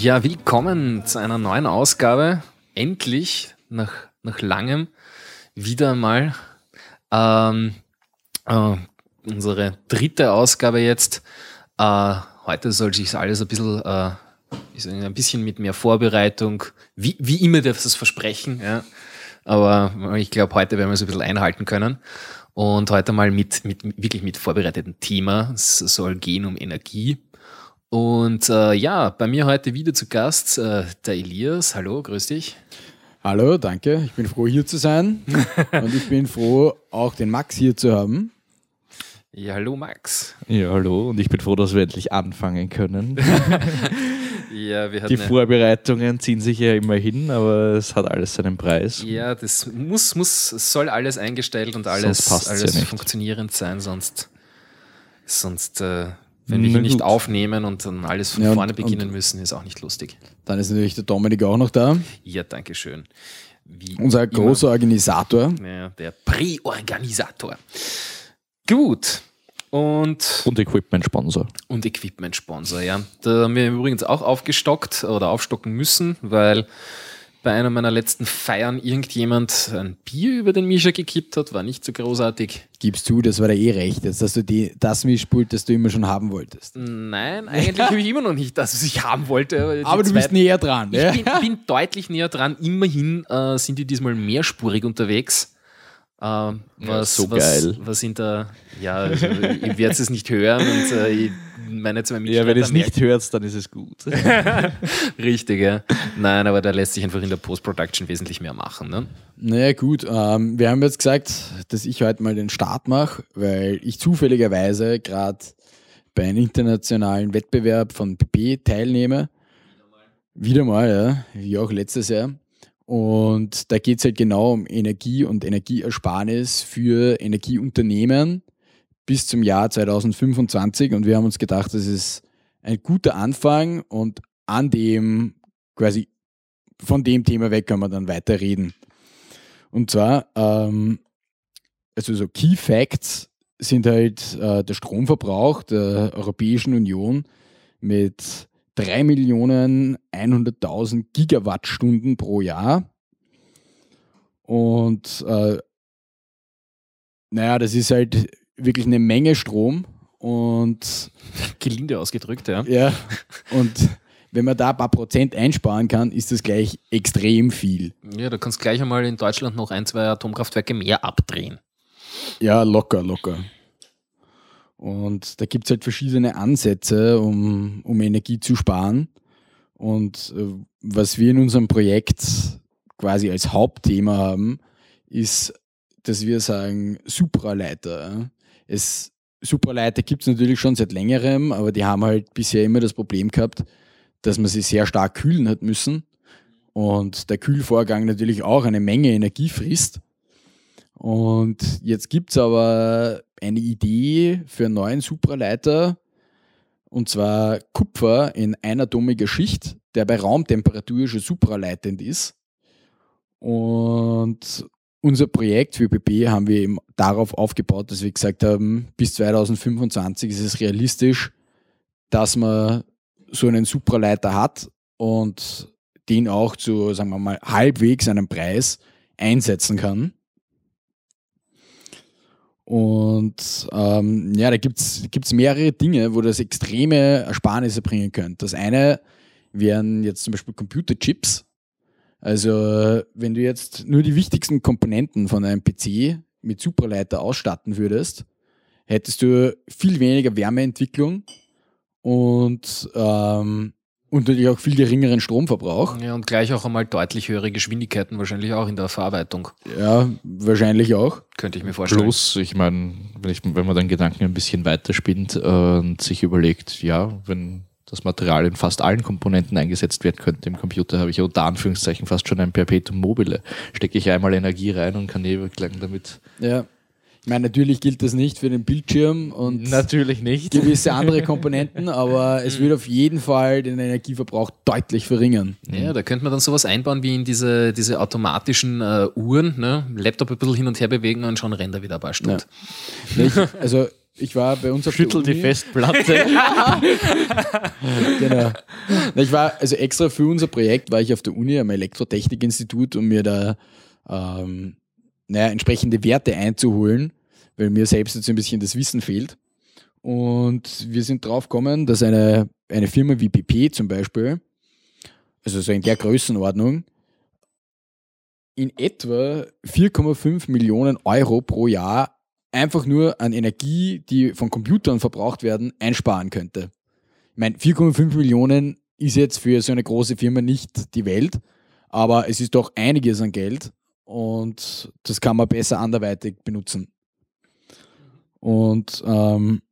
Ja, willkommen zu einer neuen Ausgabe. Endlich, nach, nach langem, wieder mal ähm, äh, unsere dritte Ausgabe jetzt. Äh, heute soll sich alles ein bisschen, äh, ein bisschen mit mehr Vorbereitung, wie, wie immer das Versprechen, ja. Aber ich glaube, heute werden wir es ein bisschen einhalten können. Und heute mal mit, mit wirklich mit vorbereitetem Thema. Es soll gehen um Energie. Und äh, ja, bei mir heute wieder zu Gast äh, der Elias. Hallo, grüß dich. Hallo, danke. Ich bin froh, hier zu sein. Und ich bin froh, auch den Max hier zu haben. Ja, hallo Max. Ja, hallo, und ich bin froh, dass wir endlich anfangen können. Ja, wir hatten Die Vorbereitungen ziehen sich ja immer hin, aber es hat alles seinen Preis. ja, das muss, muss, es soll alles eingestellt und alles, alles ja funktionierend sein, sonst, sonst, äh, wenn wir hier nicht aufnehmen und dann alles von Ja, und- vorne beginnen und- müssen, ist auch nicht lustig. Dann ist natürlich der Dominik auch noch da, Ja, danke schön. Wie unser immer. großer Organisator. Ja, der Präorganisator. Gut. Und Und Equipment-Sponsor. Und Equipment-Sponsor, ja. Da haben wir übrigens auch aufgestockt oder aufstocken müssen, weil bei einer meiner letzten Feiern irgendjemand ein Bier über den Mischer gekippt hat, war nicht so großartig. Gibst zu, das war dir eh recht, jetzt, dass du die, das Mischpult, das du immer schon haben wolltest. Nein, eigentlich habe ich immer noch nicht das, was ich haben wollte. Die Aber du bist näher dran. Ich Ja? bin, bin deutlich näher dran. Immerhin äh, sind die diesmal mehrspurig unterwegs. Ähm, was, so was, geil. Was sind da? Ja, also, ihr werdet es nicht hören und äh, ich- meine zwei Ja, wenn Mitstreiter ihr es nicht hört, dann ist es gut. Richtig, ja. Nein, aber da lässt sich einfach in der Post-Production wesentlich mehr machen. Ne? Naja, gut. Ähm, wir haben jetzt gesagt, dass ich heute mal den Start mache, weil ich zufälligerweise gerade bei einem internationalen Wettbewerb von PP teilnehme. Wieder mal, ja, wie auch letztes Jahr. Und da geht es halt genau um Energie und Energieersparnis für Energieunternehmen bis zum Jahr 2025. Und wir haben uns gedacht, das ist ein guter Anfang und an dem quasi von dem Thema weg können wir dann weiter reden. Und zwar, ähm, also so Key Facts sind halt äh, der Stromverbrauch der Europäischen Union mit 3.100.000 Gigawattstunden pro Jahr. Und äh, naja, das ist halt wirklich eine Menge Strom. Und Gelinde ausgedrückt, ja. ja, und wenn man da ein paar Prozent einsparen kann, ist das gleich extrem viel. Ja, du kannst gleich einmal in Deutschland noch ein, zwei Atomkraftwerke mehr abdrehen. Ja, locker, locker. Und da gibt es halt verschiedene Ansätze, um, um Energie zu sparen. Und äh, was wir in unserem Projekt quasi als Hauptthema haben, ist, dass wir sagen, Supraleiter. Es, Supraleiter gibt es natürlich schon seit längerem, aber die haben halt bisher immer das Problem gehabt, dass man sie sehr stark kühlen hat müssen und der Kühlvorgang natürlich auch eine Menge Energie frisst. Und jetzt gibt es aber eine Idee für einen neuen Supraleiter, und zwar Kupfer in einatomiger Schicht, der bei Raumtemperatur schon supraleitend ist. Und unser Projekt für PP haben wir eben darauf aufgebaut, dass wir gesagt haben, bis 2025 ist es realistisch, dass man so einen Supraleiter hat und den auch zu, sagen wir mal, halbwegs einem Preis einsetzen kann. Und ähm, ja, da gibt es mehrere Dinge, wo das extreme Ersparnisse bringen könnte. Das eine wären jetzt zum Beispiel Computerchips. Also wenn du jetzt nur die wichtigsten Komponenten von einem PC mit Supraleiter ausstatten würdest, hättest du viel weniger Wärmeentwicklung und, ähm, und natürlich auch viel geringeren Stromverbrauch. Ja, und gleich auch einmal deutlich höhere Geschwindigkeiten, wahrscheinlich auch in der Verarbeitung, Ja, wahrscheinlich auch. könnte ich mir vorstellen. Plus, ich meine, wenn, ich- wenn man den Gedanken ein bisschen weiterspinnt äh, und sich überlegt, ja, wenn das Material in fast allen Komponenten eingesetzt werden könnte im Computer, habe ich ja unter Anführungszeichen fast schon ein Perpetuum mobile. Stecke ich einmal Energie rein und kann ewig lang damit. Ja. Ich meine, natürlich gilt das nicht für den Bildschirm und Natürlich nicht. gewisse andere Komponenten, aber es wird auf jeden Fall den Energieverbrauch deutlich verringern. Ja, da könnte man dann sowas einbauen wie in diese, diese automatischen äh, Uhren, ne? Laptop ein bisschen hin und her bewegen und schon rennt er wieder ein paar Stunden. Ich, also ich war bei uns auf Schüttel der die Festplatte. Genau. Na, Ich war, also extra für unser Projekt war ich auf der Uni am Elektrotechnikinstitut, um mir da ähm, naja, entsprechende Werte einzuholen, weil mir selbst jetzt ein bisschen das Wissen fehlt. Und wir sind drauf gekommen, dass eine, eine Firma wie PP zum Beispiel, also so in der Größenordnung, in etwa 4,5 Millionen Euro pro Jahr einfach nur an Energie, die von Computern verbraucht werden, einsparen könnte. Ich meine, 4,5 Millionen ist jetzt für so eine große Firma nicht die Welt, aber es ist doch einiges an Geld und das kann man besser anderweitig benutzen. Und ähm,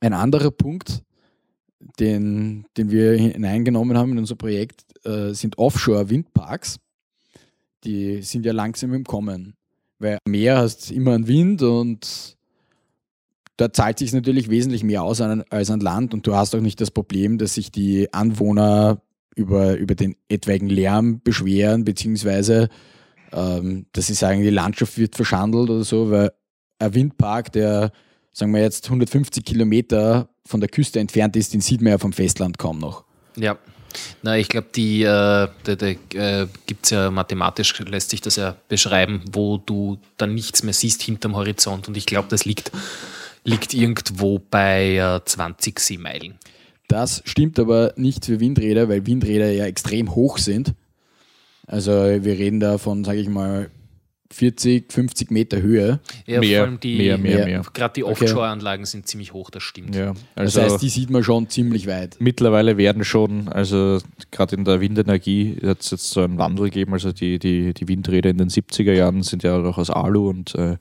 ein anderer Punkt, den, den wir hineingenommen haben in unser Projekt, äh, sind Offshore-Windparks. Die sind ja langsam im Kommen, weil am Meer hast immer einen Wind und da zahlt sich natürlich wesentlich mehr aus an, als an Land und du hast auch nicht das Problem, dass sich die Anwohner über, über den etwaigen Lärm beschweren, beziehungsweise ähm, dass sie sagen, die Landschaft wird verschandelt oder so, weil ein Windpark, der, sagen wir jetzt, 150 Kilometer von der Küste entfernt ist, den sieht man ja vom Festland kaum noch. Ja. Na, ich glaube, die, äh, da, da, äh, gibt es ja mathematisch, lässt sich das ja beschreiben, wo du dann nichts mehr siehst hinterm Horizont. Und ich glaube, das liegt, liegt irgendwo bei äh, 20 Seemeilen. Das stimmt aber nicht für Windräder, weil Windräder ja extrem hoch sind. Also wir reden da von, sage ich mal, 40, 50 Meter Höhe. Ja, Mehr, vor allem die, mehr, mehr, mehr. Gerade die Okay. Offshore-Anlagen sind ziemlich hoch, das stimmt. Ja, Das also heißt, die sieht man schon ziemlich weit. mittlerweile werden schon, also gerade in der Windenergie hat es jetzt so einen Wandel gegeben. Also die, die, die Windräder in den 70er Jahren sind ja noch aus Alu und, äh,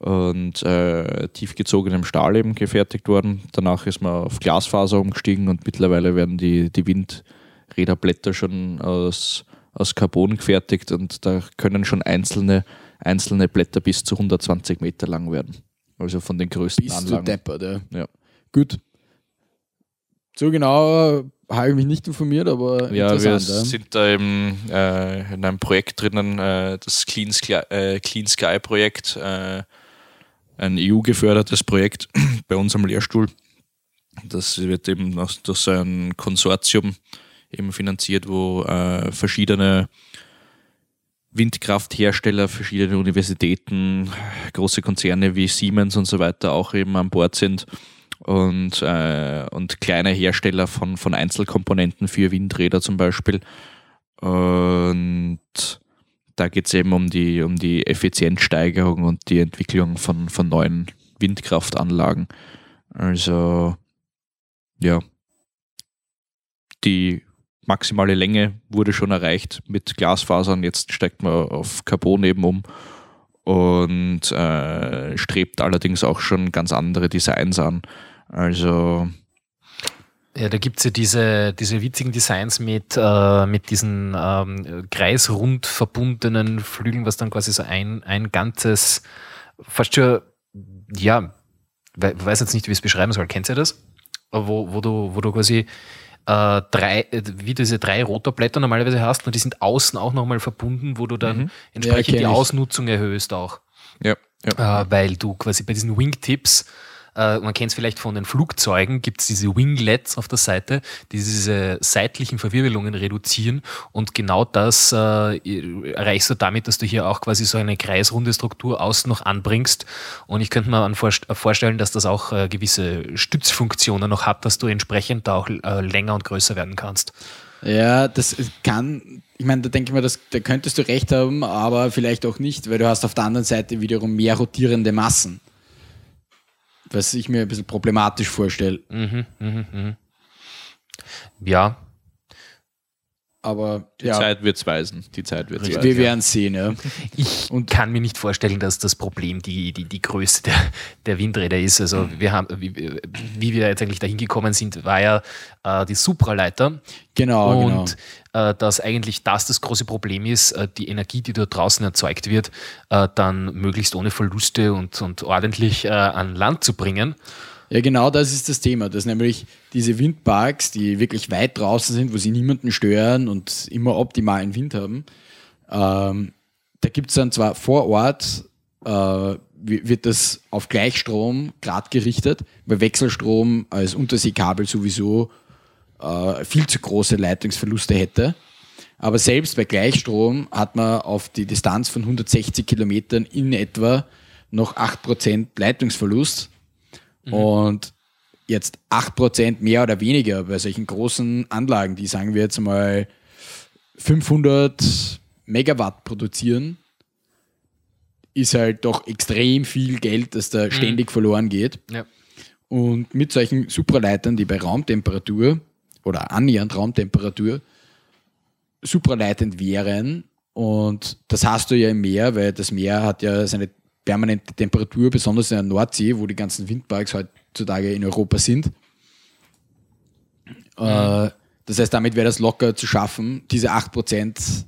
und äh, tiefgezogenem Stahl eben gefertigt worden. Danach ist man auf Glasfaser umgestiegen und mittlerweile werden die, die Windräderblätter schon aus, aus Carbon gefertigt und da können schon einzelne, einzelne Blätter bis zu 120 Meter lang werden. Also von den größten Bis zu Anlagen. deppert, ja. Ja. Gut. So genau habe ich mich nicht informiert, aber Ja, wir ja. sind da eben äh, in einem Projekt drinnen, äh, das Clean Sky, äh, Clean Sky Projekt, äh, ein EU-gefördertes Projekt bei uns am Lehrstuhl. Das wird eben durch so ein Konsortium eben finanziert, wo äh, verschiedene Windkrafthersteller, verschiedene Universitäten, große Konzerne wie Siemens und so weiter auch eben an Bord sind und, äh, und kleine Hersteller von, von Einzelkomponenten für Windräder zum Beispiel. Und da geht es eben um die, um die Effizienzsteigerung und die Entwicklung von, von neuen maximale Länge wurde schon erreicht mit Glasfasern. Jetzt steigt man auf Carbon eben um und äh, strebt allerdings auch schon ganz andere Designs an. Also Ja, da gibt's ja diese, diese witzigen Designs mit, äh, mit diesen ähm, kreisrund verbundenen Flügeln, was dann quasi so ein, ein ganzes, fast schon, ja, we weiß jetzt nicht, wie ich es beschreiben soll. Kennt ihr das? Wo, wo, du, wo du quasi äh, drei, äh, wie diese drei Rotorblätter normalerweise hast, und die sind außen auch nochmal verbunden, wo du dann Mhm. entsprechend kenn die. Ausnutzung erhöhst auch ja, ja. äh, weil du quasi bei diesen Wingtips, äh, man kennt es vielleicht von den Flugzeugen, gibt es diese Winglets auf der Seite, die diese seitlichen Verwirbelungen reduzieren und genau das äh, erreichst du damit, dass du hier auch quasi so eine kreisrunde Struktur außen noch anbringst und ich könnte mir vorstellen, dass das auch äh, gewisse Stützfunktionen noch hat, dass du entsprechend da auch äh, länger und größer werden kannst. Ja, das kann, ich meine, da denke ich mir, das, da könntest du recht haben, aber vielleicht auch nicht, weil du hast auf der anderen Seite wiederum mehr rotierende Massen. Was ich mir ein bisschen problematisch vorstelle. Mhm, mhm, mhm. Ja, Aber Die ja, Zeit wird's weisen. Die Zeit wird's wir weisen. werden sehen. Ja. Ich Und- kann mir nicht vorstellen, dass das Problem die, die, die Größe der, der Windräder ist. Also wir haben, wie, wie wir jetzt eigentlich dahin gekommen sind, war ja äh, die Supraleiter. Genau, und äh, dass eigentlich das das große Problem ist, äh, die Energie, die dort draußen erzeugt wird, äh, dann möglichst ohne Verluste und, und ordentlich äh, an Land zu bringen. Ja, genau das ist das Thema. Dass nämlich diese Windparks, die wirklich weit draußen sind, wo sie niemanden stören und immer optimalen Wind haben, ähm, da gibt es dann zwar vor Ort, äh, wi- wird das auf Gleichstrom grad gerichtet, weil Wechselstrom als Unterseekabel sowieso äh, viel zu große Leitungsverluste hätte. Aber selbst bei Gleichstrom hat man auf die Distanz von 160 Kilometern in etwa noch 8% Leitungsverlust. Und jetzt 8% mehr oder weniger bei solchen großen Anlagen, die sagen wir jetzt mal 500 Megawatt produzieren, ist halt doch extrem viel Geld, das da ständig verloren geht. Ja. Und mit solchen Supraleitern, die bei Raumtemperatur oder annähernd Raumtemperatur supraleitend wären, und das hast du ja im Meer, weil das Meer hat ja seine permanente Temperatur, besonders in der Nordsee, wo die ganzen Windparks heutzutage in Europa sind. Äh, das heißt, damit wäre das locker zu schaffen, diese 8%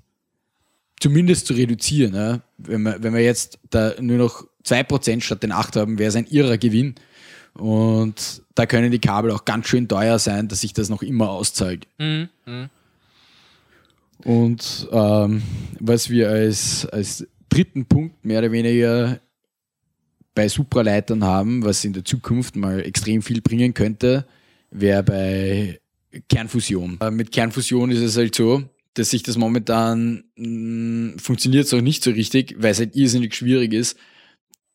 zumindest zu reduzieren. Wenn, wir, wenn wir jetzt da nur noch 2% statt den 8 haben, wäre es ein irrer Gewinn. Und da können die Kabel auch ganz schön teuer sein, dass sich das noch immer auszahlt. Mhm. Mhm. Und ähm, was wir als, als dritten Punkt mehr oder weniger bei Supraleitern haben, was in der Zukunft mal extrem viel bringen könnte, wäre bei Kernfusion. Äh, mit Kernfusion ist es halt so, dass sich das momentan mh, funktioniert so nicht so richtig, weil es halt irrsinnig schwierig ist,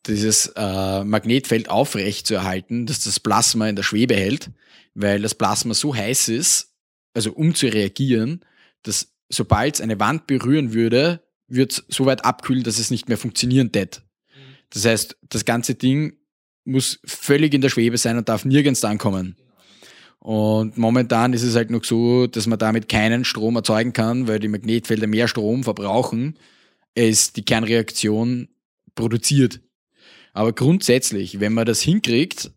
dieses äh, Magnetfeld aufrecht zu erhalten, dass das Plasma in der Schwebe hält, weil das Plasma so heiß ist, also um zu reagieren, dass sobald es eine Wand berühren würde, wird es so weit abkühlen, dass es nicht mehr funktionieren tät. Das heißt, das ganze Ding muss völlig in der Schwebe sein und darf nirgends ankommen. Und momentan ist es halt noch so, dass man damit keinen Strom erzeugen kann, weil die Magnetfelder mehr Strom verbrauchen, als die Kernreaktion produziert. Aber grundsätzlich, wenn man das hinkriegt,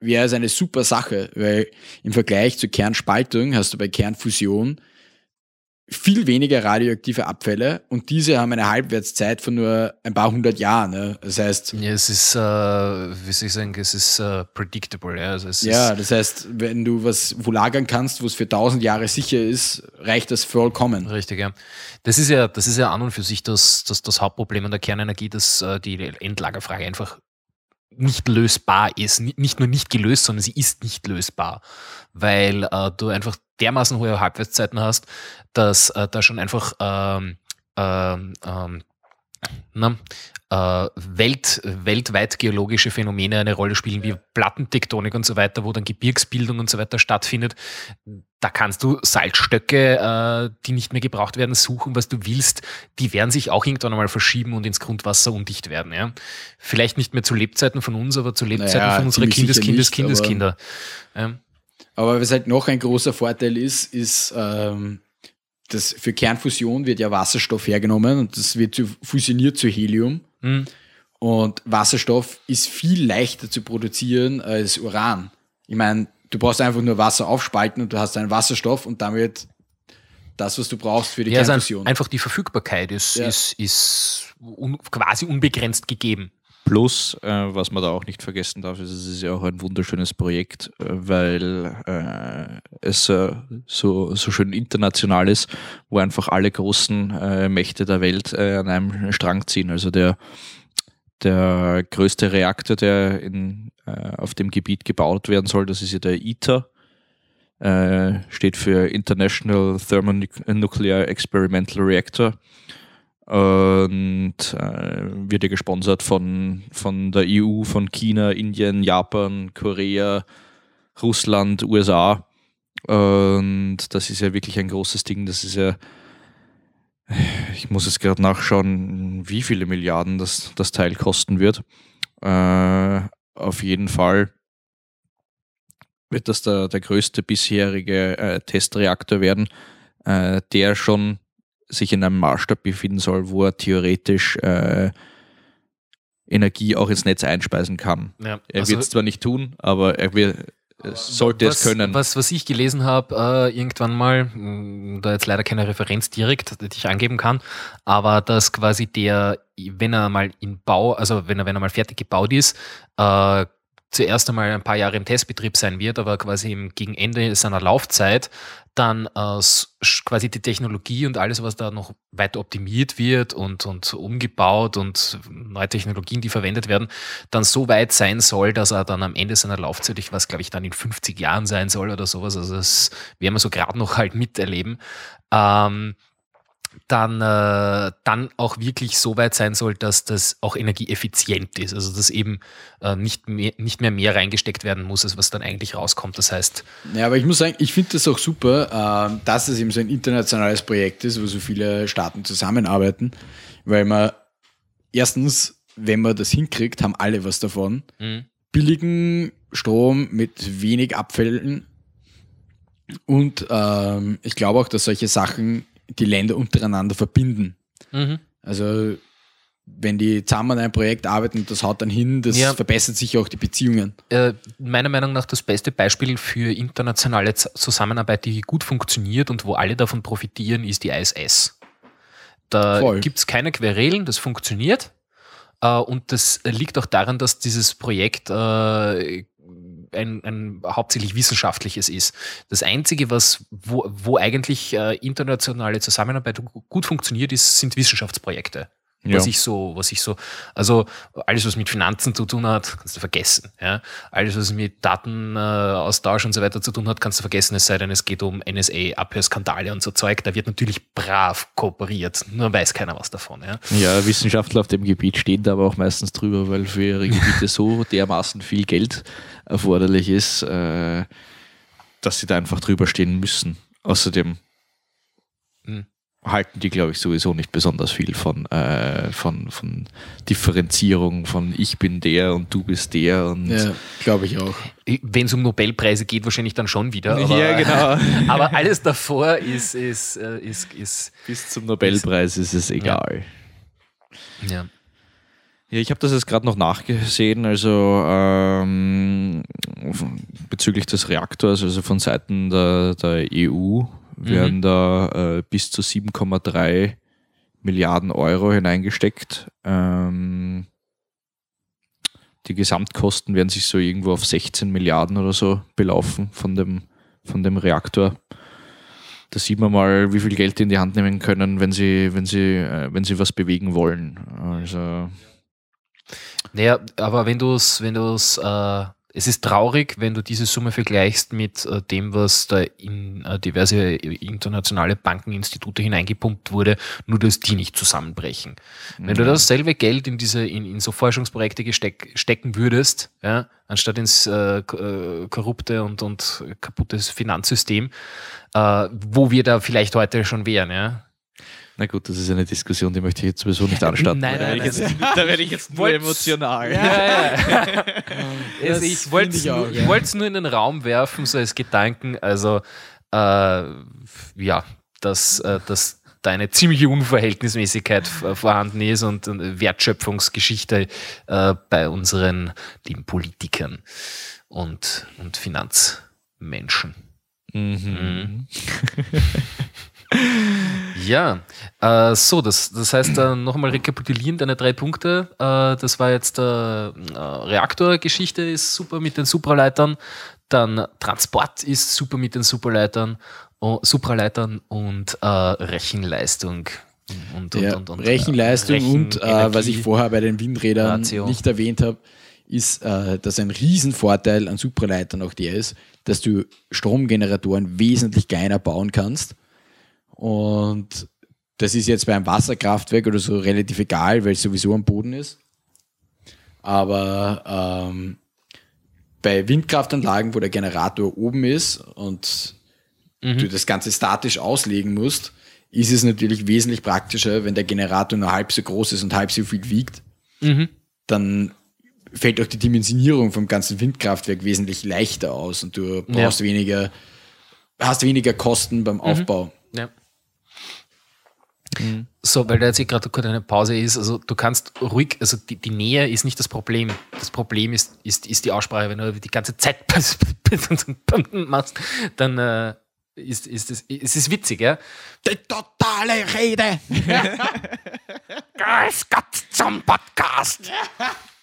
wäre es eine super Sache, weil im Vergleich zur Kernspaltung hast du bei Kernfusion viel weniger radioaktive Abfälle und diese haben eine Halbwertszeit von nur ein paar hundert Jahren. Ne? Das heißt, Ja, es ist, äh, wie soll ich sagen, es ist äh, predictable. Ja, also ja, das heißt, wenn du was wo lagern kannst, wo es für tausend Jahre sicher ist, reicht das vollkommen. Richtig, ja. Das ist ja, das ist ja an und für sich das, das, das Hauptproblem an der Kernenergie, dass äh, die Endlagerfrage einfach nicht lösbar ist. Ni- Nicht nur nicht gelöst, sondern sie ist nicht lösbar. Weil äh, du einfach dermaßen hohe Halbwertszeiten hast, dass äh, da schon einfach ähm, ähm, ähm, na, äh, Welt, weltweit geologische Phänomene eine Rolle spielen, wie Plattentektonik und so weiter, wo dann Gebirgsbildung und so weiter stattfindet. Da kannst du Salzstöcke, äh, die nicht mehr gebraucht werden, suchen, was du willst. Die werden sich auch irgendwann einmal verschieben und ins Grundwasser undicht werden. Ja? Vielleicht nicht mehr zu Lebzeiten von uns, aber zu Lebzeiten Naja, von unserer Kindes, Kindes, Kindeskinder. Ähm, Aber was halt noch ein großer Vorteil ist, ist, ähm, dass für Kernfusion wird ja Wasserstoff hergenommen und das wird zu, fusioniert zu Helium. Mhm. Und Wasserstoff ist viel leichter zu produzieren als Uran. Ich meine, du brauchst einfach nur Wasser aufspalten und du hast einen Wasserstoff und damit das, was du brauchst für die Ja, also Kernfusion. einfach die Verfügbarkeit ist, Ja. ist, ist un, quasi unbegrenzt gegeben. Plus, äh, was man da auch nicht vergessen darf, ist, es ist ja auch ein wunderschönes Projekt, äh, weil äh, es äh, so, so schön international ist, wo einfach alle großen äh, Mächte der Welt an einem Strang ziehen. Also der, der größte Reaktor, der in, auf dem Gebiet gebaut werden soll, das ist ja der ITER. Steht für International Thermonuclear Experimental Reactor und äh, wird ja gesponsert von, von der EU, von China, Indien, Japan, Korea, Russland, USA. Und das ist ja wirklich ein großes Ding. Das ist ja, ich muss jetzt gerade nachschauen, wie viele Milliarden das, das Teil kosten wird. Äh, auf jeden Fall wird das der, der größte bisherige äh, Testreaktor werden, äh, der schon sich in einem Maßstab befinden soll, wo er theoretisch äh, Energie auch ins Netz einspeisen kann. Ja, Er also- wird es zwar nicht tun, aber er wird, es sollte was, es können. Was, was ich gelesen habe, äh, irgendwann mal, da jetzt leider keine Referenz direkt, die ich angeben kann, aber dass quasi der, wenn er mal in Bau, also wenn er, wenn er mal fertig gebaut ist, äh, zuerst einmal ein paar Jahre im Testbetrieb sein wird, aber quasi im, gegen Ende seiner Laufzeit dann äh, quasi die Technologie und alles, was da noch weiter optimiert wird und, und umgebaut und neue Technologien, die verwendet werden, dann so weit sein soll, dass er dann am Ende seiner Laufzeit, ich weiß, glaube ich, dann in 50 Jahren sein soll oder sowas, also das werden wir so gerade noch halt miterleben, ähm, dann, äh, dann auch wirklich so weit sein soll, dass das auch energieeffizient ist. Also dass eben äh, nicht, mehr, nicht mehr mehr reingesteckt werden muss, als was dann eigentlich rauskommt. Das heißt, Ja, aber ich muss sagen, ich finde das auch super, ähm, dass es eben so ein internationales Projekt ist, wo so viele Staaten zusammenarbeiten, weil man erstens, wenn man das hinkriegt, haben alle was davon. mh, Billigen Strom mit wenig Abfällen und ähm, ich glaube auch, dass solche Sachen die Länder untereinander verbinden. mhm. Also wenn die zusammen an einem Projekt arbeiten und das haut dann hin, das Ja. verbessert sich auch die Beziehungen. äh, meiner Meinung nach das beste Beispiel für internationale Zusammenarbeit, die gut funktioniert und wo alle davon profitieren, ist die ISS. Da gibt es keine Querelen, das funktioniert. Äh, und das liegt auch daran, dass dieses Projekt äh, ein, ein hauptsächlich wissenschaftliches ist. Das Einzige, was, wo, wo eigentlich äh, internationale Zusammenarbeit gu- gut funktioniert, ist, sind Wissenschaftsprojekte. Ja. Was ich so, was ich so, also alles, was mit Finanzen zu tun hat, kannst du vergessen. Ja? Alles, was mit Datenaustausch und so weiter zu tun hat, kannst du vergessen, es sei denn, es geht um NSA, Abhörskandale und so Zeug. Da wird natürlich brav kooperiert, nur weiß keiner was davon. Ja? Ja, Wissenschaftler auf dem Gebiet stehen da aber auch meistens drüber, weil für ihre Gebiete so dermaßen viel Geld erforderlich ist, äh, dass sie da einfach drüber stehen müssen. Außerdem. Halten die, glaube ich, sowieso nicht besonders viel von, äh, von, von Differenzierung, von ich bin der und du bist der und Ja, glaube ich auch. Wenn es um Nobelpreise geht, wahrscheinlich dann schon wieder. Aber, Ja, genau. aber alles davor ist, ist, äh, ist, ist bis zum Nobelpreis ist es egal. ja. Ja, ich habe das jetzt gerade noch nachgesehen, also ähm, bezüglich des Reaktors, also von Seiten der, der EU werden da äh, bis zu 7,3 Milliarden Euro hineingesteckt. Ähm, die Gesamtkosten werden sich so irgendwo auf 16 Milliarden oder so belaufen von dem, von dem Reaktor. Da sieht man mal, wie viel Geld die in die Hand nehmen können, wenn sie, wenn sie, äh, wenn sie was bewegen wollen. Also Naja, aber wenn du es, wenn du es, äh, es ist traurig, wenn du diese Summe vergleichst mit äh, dem, was da in äh, diverse internationale Bankeninstitute hineingepumpt wurde, nur dass die nicht zusammenbrechen. Wenn du dasselbe Geld in diese, in, in so Forschungsprojekte gesteck, stecken würdest, ja, anstatt ins äh, äh, korrupte und, und kaputtes Finanzsystem, äh, wo wir da vielleicht heute schon wären, ja. Na gut, das ist eine Diskussion, die möchte ich jetzt sowieso nicht anstarten. Nein, da nein, werde ich, nein. jetzt- da werde ich jetzt nur emotional. Ja, ja. Also ich wollte es nur, ja. nur in den Raum werfen, so als Gedanken. Also, äh, ja, dass, äh, dass da eine ziemliche Unverhältnismäßigkeit vorhanden ist und eine Wertschöpfungsgeschichte äh, bei unseren lieben Politikern und, und Finanzmenschen. Mhm. Ja, äh, so, das, das heißt, äh, nochmal rekapitulieren deine drei Punkte. Äh, das war jetzt äh, äh, Reaktorgeschichte ist super mit den Supraleitern, dann Transport ist super mit den Superleitern, oh, Supraleitern und äh, Rechenleistung. Und, und, Ja, und, und, Rechenleistung Rechen- und äh, was ich Energie. vorher bei den Windrädern Ratio. nicht erwähnt habe, ist, äh, dass ein Riesenvorteil an Supraleitern auch der ist, dass du Stromgeneratoren wesentlich kleiner bauen kannst. Und das ist jetzt beim Wasserkraftwerk oder so relativ egal, weil es sowieso am Boden ist. Aber ähm, bei Windkraftanlagen, wo der Generator oben ist und du das Ganze statisch auslegen musst, ist es natürlich wesentlich praktischer, wenn der Generator nur halb so groß ist und halb so viel wiegt. Dann fällt auch die Dimensionierung vom ganzen Windkraftwerk wesentlich leichter aus und du brauchst weniger, hast weniger Kosten beim Aufbau. Ja. So, weil da jetzt eh gerade kurz eine Pause ist, also du kannst ruhig, also die, die Nähe ist nicht das Problem. Das Problem ist, ist, ist die Aussprache. Wenn du die ganze Zeit machst, dann äh, ist, ist es, es ist witzig, ja. Die totale Rede! Grüß Gott zum Podcast.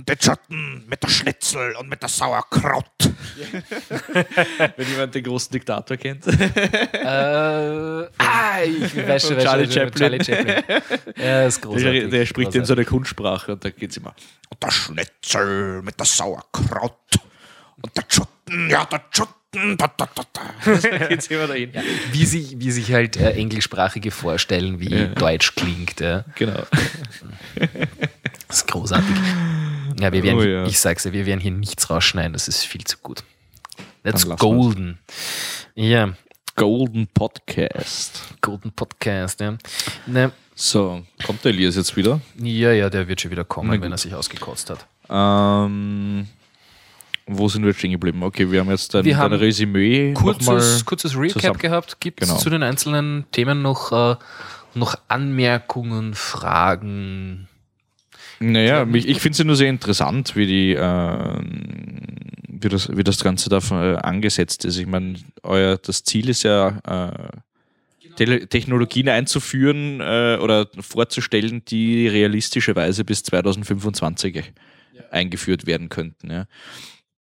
Und den Schatten mit der Schnitzel und mit der Sauerkraut. Wenn jemand den großen Diktator kennt. Äh, ah, ich weiß schon, Charlie. Charlie Chaplin. Ja, ist Der, großartig. der spricht in so einer Kunstsprache und da geht es immer. Und der Schnitzel mit der Sauerkraut. Und der Schatten, ja, der Schatten. Da, da, da, geht's immer dahin. wie sich, wie sich halt äh, Englischsprachige vorstellen, wie Deutsch klingt. Ja. Genau. Das ist großartig. Ja, wir werden, Oh ja. ich sag's ja, wir werden hier nichts rausschneiden, das ist viel zu gut. That's golden. Ja, Golden Podcast. golden Podcast, ja. Ne, So, kommt der Elias jetzt wieder? ja, ja, der wird schon wieder kommen, Na wenn er sich ausgekotzt hat. Ähm, wo sind wir stehen geblieben? Okay, wir haben jetzt ein, Wir haben ein Resümee. Kurzes, kurzes Recap zusammen- gehabt. Gibt es Genau. zu den einzelnen Themen noch, äh, noch Anmerkungen, Fragen? Naja, mich, ich finde es ja nur sehr interessant, wie die ähm, wie das, wie das Ganze da äh, angesetzt ist. Ich meine, euer das Ziel ist ja äh, Tele Technologien einzuführen äh, oder vorzustellen, die realistischerweise bis 2025 eingeführt werden könnten. Ja.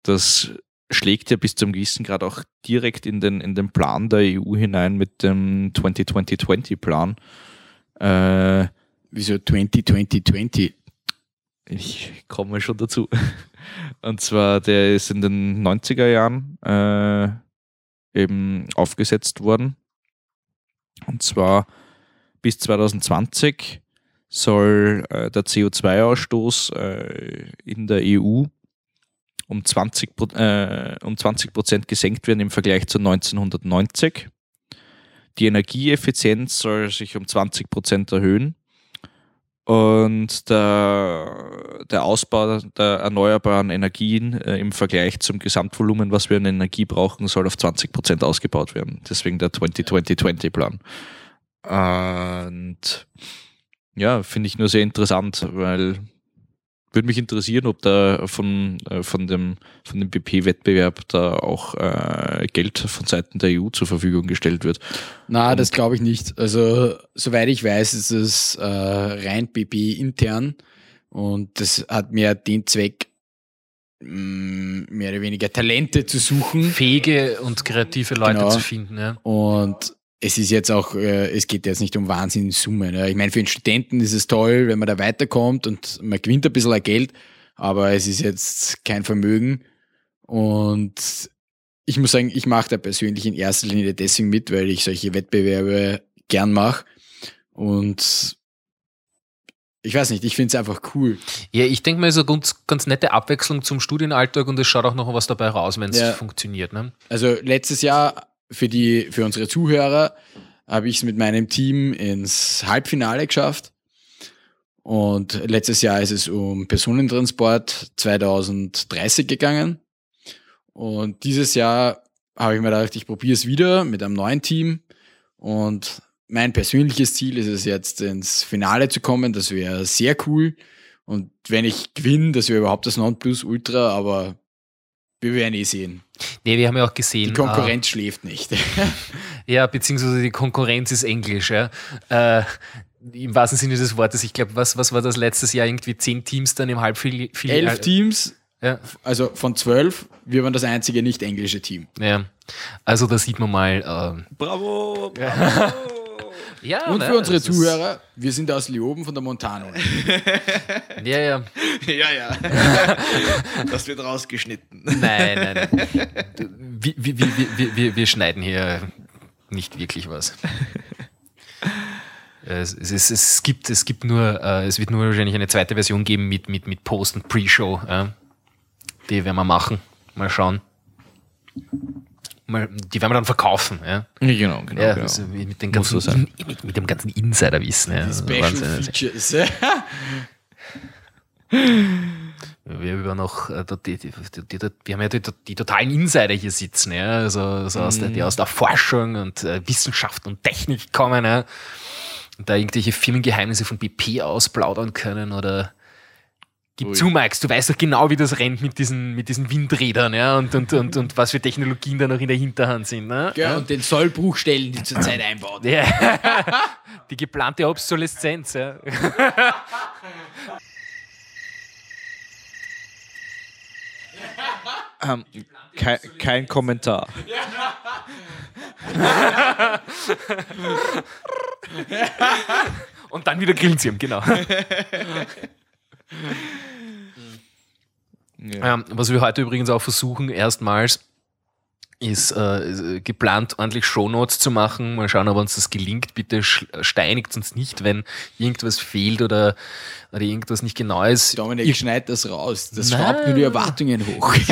Das schlägt ja bis zum gewissen Grad auch direkt in den, in den Plan der EU hinein mit dem 2020-20-Plan. Äh, Wieso 2020 ich komme schon dazu. Und zwar, der ist in den 90er Jahren äh, eben aufgesetzt worden. Und zwar bis 2020 soll äh, der CO2-Ausstoß äh, in der EU um 20, Pro- äh, um 20 Prozent gesenkt werden im Vergleich zu 1990. Die Energieeffizienz soll sich um 20 Prozent erhöhen. Und der, der Ausbau der erneuerbaren Energien äh, im Vergleich zum Gesamtvolumen, was wir an Energie brauchen, soll auf 20 Prozent ausgebaut werden. Deswegen der 2020-20-Plan. Und ja, finde ich nur sehr interessant, weil würde mich interessieren, ob da von, äh, von dem, von dem BP-Wettbewerb da auch äh, Geld von Seiten der EU zur Verfügung gestellt wird. Na, das glaube ich nicht. Also, soweit ich weiß, ist es äh, rein PP intern und das hat mehr den Zweck, mh, mehr oder weniger Talente zu suchen. Fähige und kreative Leute Genau. zu finden. Ja. Und es ist jetzt auch, äh, es geht jetzt nicht um Wahnsinnssummen. Ja. Ich meine, für einen Studenten ist es toll, wenn man da weiterkommt und man gewinnt ein bisschen Geld, aber es ist jetzt kein Vermögen. Und ich muss sagen, ich mache da persönlich in erster Linie deswegen mit, weil ich solche Wettbewerbe gern mache. Und ich weiß nicht, ich finde es einfach cool. Ja, ich denke mal, so ganz, ganz nette Abwechslung zum Studienalltag und es schaut auch noch was dabei raus, wenn es Ja. funktioniert. Ne? Also letztes Jahr für die, für unsere Zuhörer, habe ich es mit meinem Team ins Halbfinale geschafft. Und letztes Jahr ist es um Personentransport 2030 gegangen. Und dieses Jahr habe ich mir gedacht, ich probiere es wieder mit einem neuen Team. Und mein persönliches Ziel ist es jetzt ins Finale zu kommen. Das wäre sehr cool. Und wenn ich gewinne, das wäre überhaupt das Nonplusultra, aber wir werden eh sehen. Nee, wir haben ja auch gesehen. Die Konkurrenz schläft nicht. Äh, ja, beziehungsweise die Konkurrenz ist Englisch. Ja. Äh, Im wahrsten Sinne des Wortes. Ich glaube, was, was war das letztes Jahr? Irgendwie zehn Teams dann im Halbfinale. Elf Teams, Ja, also von zwölf, wir waren das einzige nicht englische Team. ja. Also da sieht man mal. ähm, Bravo! ja, Und ne, für unsere Zuhörer, wir sind aus Leoben von der Montano. Ja, ja. Ja, ja. das wird rausgeschnitten. Nein, nein, nein. Wir, wir, wir, wir, wir, schneiden hier nicht wirklich was. Es, es, es, es, gibt, es gibt nur, äh, es wird nur wahrscheinlich eine zweite Version geben mit, mit, mit Post- und Pre-Show. Die werden wir machen. Mal schauen. Mal, die werden wir dann verkaufen. Ja, Genau, genau. ja genau. also mit, den Muss ganzen so mit, mit dem ganzen Insiderwissen. Ja. Die Also Special Wahnsinn. Features. Wir über noch, äh, die, die, die, die, wir haben ja die, die totalen Insider hier sitzen, ja, also so aus der, die aus der Forschung und äh, Wissenschaft und Technik kommen, ja, und da irgendwelche Firmengeheimnisse von BP ausplaudern können oder Gib Ui. zu, Max, du weißt doch genau, wie das rennt mit diesen, mit diesen Windrädern, ja, und, und, und, und was für Technologien da noch in der Hinterhand sind, ne? Ja, und den Sollbruchstellen, die zurzeit einbaut. Ja. Die geplante Obsoleszenz, ja. Ähm, kein, kein Kommentar. Und dann wieder Grillenzirm, genau. Ja. Ähm, was wir heute übrigens auch versuchen, erstmals, ist äh, geplant, ordentlich Shownotes zu machen. Mal schauen, ob uns das gelingt. Bitte steinigt uns nicht, wenn irgendwas fehlt oder, oder irgendwas nicht genau ist. Dominik, schneid das raus. Das Nein. schraubt nur die Erwartungen hoch.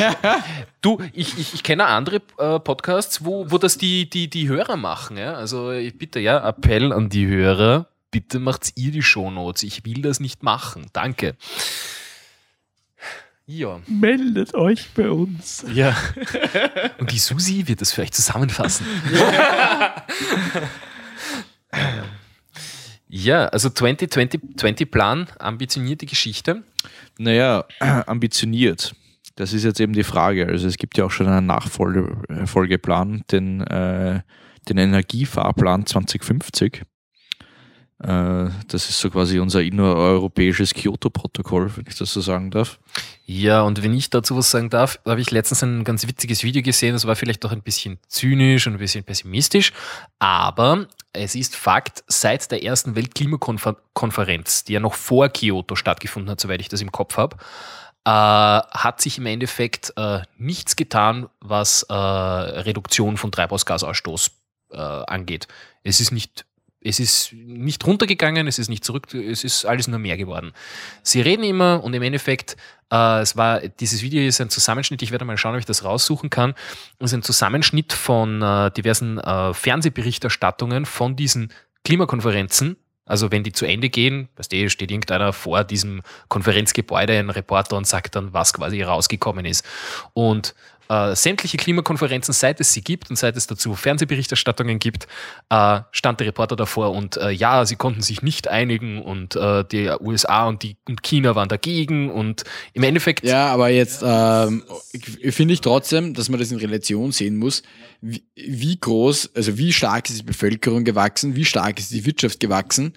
Du, ich, ich, ich kenne andere äh, Podcasts, wo, wo das die, die, die Hörer machen. Ja? Also ich bitte, ja, Appell an die Hörer, bitte macht ihr die Shownotes. Ich will das nicht machen. Danke. Ja. Meldet euch bei uns. Ja. Und die Susi wird das für euch zusammenfassen. ja, also 2020 Plan, ambitionierte Geschichte. Naja, ambitioniert. Das ist jetzt eben die Frage. Also es gibt ja auch schon einen Nachfolgeplan, den, äh, den Energiefahrplan 2050. Äh, das ist so quasi unser innereuropäisches Kyoto-Protokoll, wenn ich das so sagen darf. Ja, und wenn ich dazu was sagen darf, habe ich letztens ein ganz witziges Video gesehen, das war vielleicht doch ein bisschen zynisch und ein bisschen pessimistisch, aber es ist Fakt, seit der ersten Weltklimakonferenz, die ja noch vor Kyoto stattgefunden hat, soweit ich das im Kopf habe, äh, hat sich im Endeffekt äh, nichts getan, was äh, Reduktion von Treibhausgasausstoß äh, angeht. Es ist nicht es ist nicht runtergegangen, es ist nicht zurück, es ist alles nur mehr geworden. Sie reden immer und im Endeffekt, äh, es war, dieses Video ist ein Zusammenschnitt, ich werde mal schauen, ob ich das raussuchen kann, es ist ein Zusammenschnitt von äh, diversen äh, Fernsehberichterstattungen von diesen Klimakonferenzen. Also wenn die zu Ende gehen, weißt du, steht irgendeiner vor diesem Konferenzgebäude, ein Reporter und sagt dann, was quasi rausgekommen ist. Und äh, sämtliche Klimakonferenzen, seit es sie gibt und seit es dazu Fernsehberichterstattungen gibt, äh, stand der Reporter davor und äh, ja, sie konnten sich nicht einigen und äh, die USA und, die, und China waren dagegen und im Endeffekt, Ja, aber jetzt ähm, finde ich trotzdem, dass man das in Relation sehen muss. Wie, wie groß, also wie stark ist die Bevölkerung gewachsen, wie stark ist die Wirtschaft gewachsen.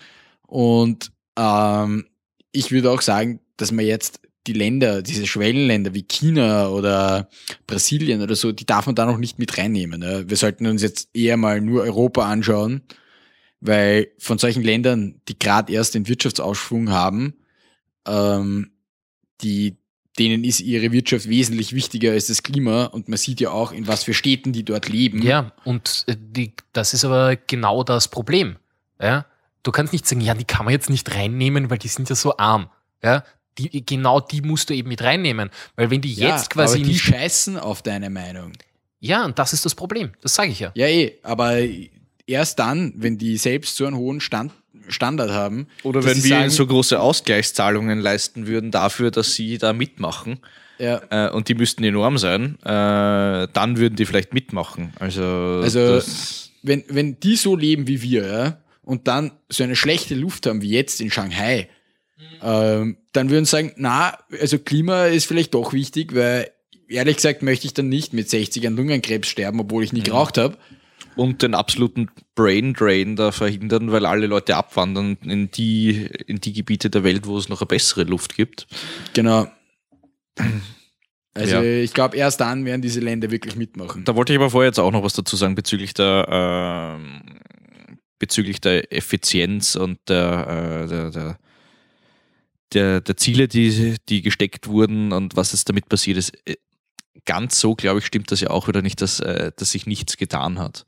Und ähm, ich würde auch sagen, dass man jetzt die Länder, diese Schwellenländer wie China oder Brasilien oder so, die darf man da noch nicht mit reinnehmen. Ne? Wir sollten uns jetzt eher mal nur Europa anschauen, weil von solchen Ländern, die gerade erst den Wirtschaftsausschwung haben, ähm, die, denen ist ihre Wirtschaft wesentlich wichtiger als das Klima und man sieht ja auch, in was für Städten die dort leben. ja, und äh, die, das ist aber genau das Problem. Ja? Du kannst nicht sagen, ja, die kann man jetzt nicht reinnehmen, weil die sind ja so arm. Ja? Die, genau die musst du eben mit reinnehmen. Weil wenn die Ja, jetzt quasi aber die nicht. scheißen auf deine Meinung. Ja, und das ist das Problem. Das sage ich ja. Ja, eh, aber erst dann, wenn die selbst so einen hohen Stand, Standard haben. Oder wenn sie wir sagen, so große Ausgleichszahlungen leisten würden dafür, dass sie da mitmachen, Ja, äh, und die müssten enorm sein, äh, dann würden die vielleicht mitmachen. Also, Also- wenn, wenn die so leben wie wir, ja, und dann so eine schlechte Luft haben wie jetzt in Shanghai, ähm, dann würden sie sagen, na, also Klima ist vielleicht doch wichtig, weil ehrlich gesagt möchte ich dann nicht mit 60 an Lungenkrebs sterben, obwohl ich nie geraucht habe. und den absoluten Brain Drain da verhindern, weil alle Leute abwandern in die, in die Gebiete der Welt, wo es noch eine bessere Luft gibt. Genau. Also Ja. ich glaube, erst dann werden diese Länder wirklich mitmachen. Da wollte ich aber vorher jetzt auch noch was dazu sagen bezüglich der, ähm, bezüglich der Effizienz und der, äh, der, der, der, der Ziele, die, die gesteckt wurden und was jetzt damit passiert ist. Äh, Ganz so, glaube ich, stimmt das ja auch wieder nicht, dass, äh, dass sich nichts getan hat.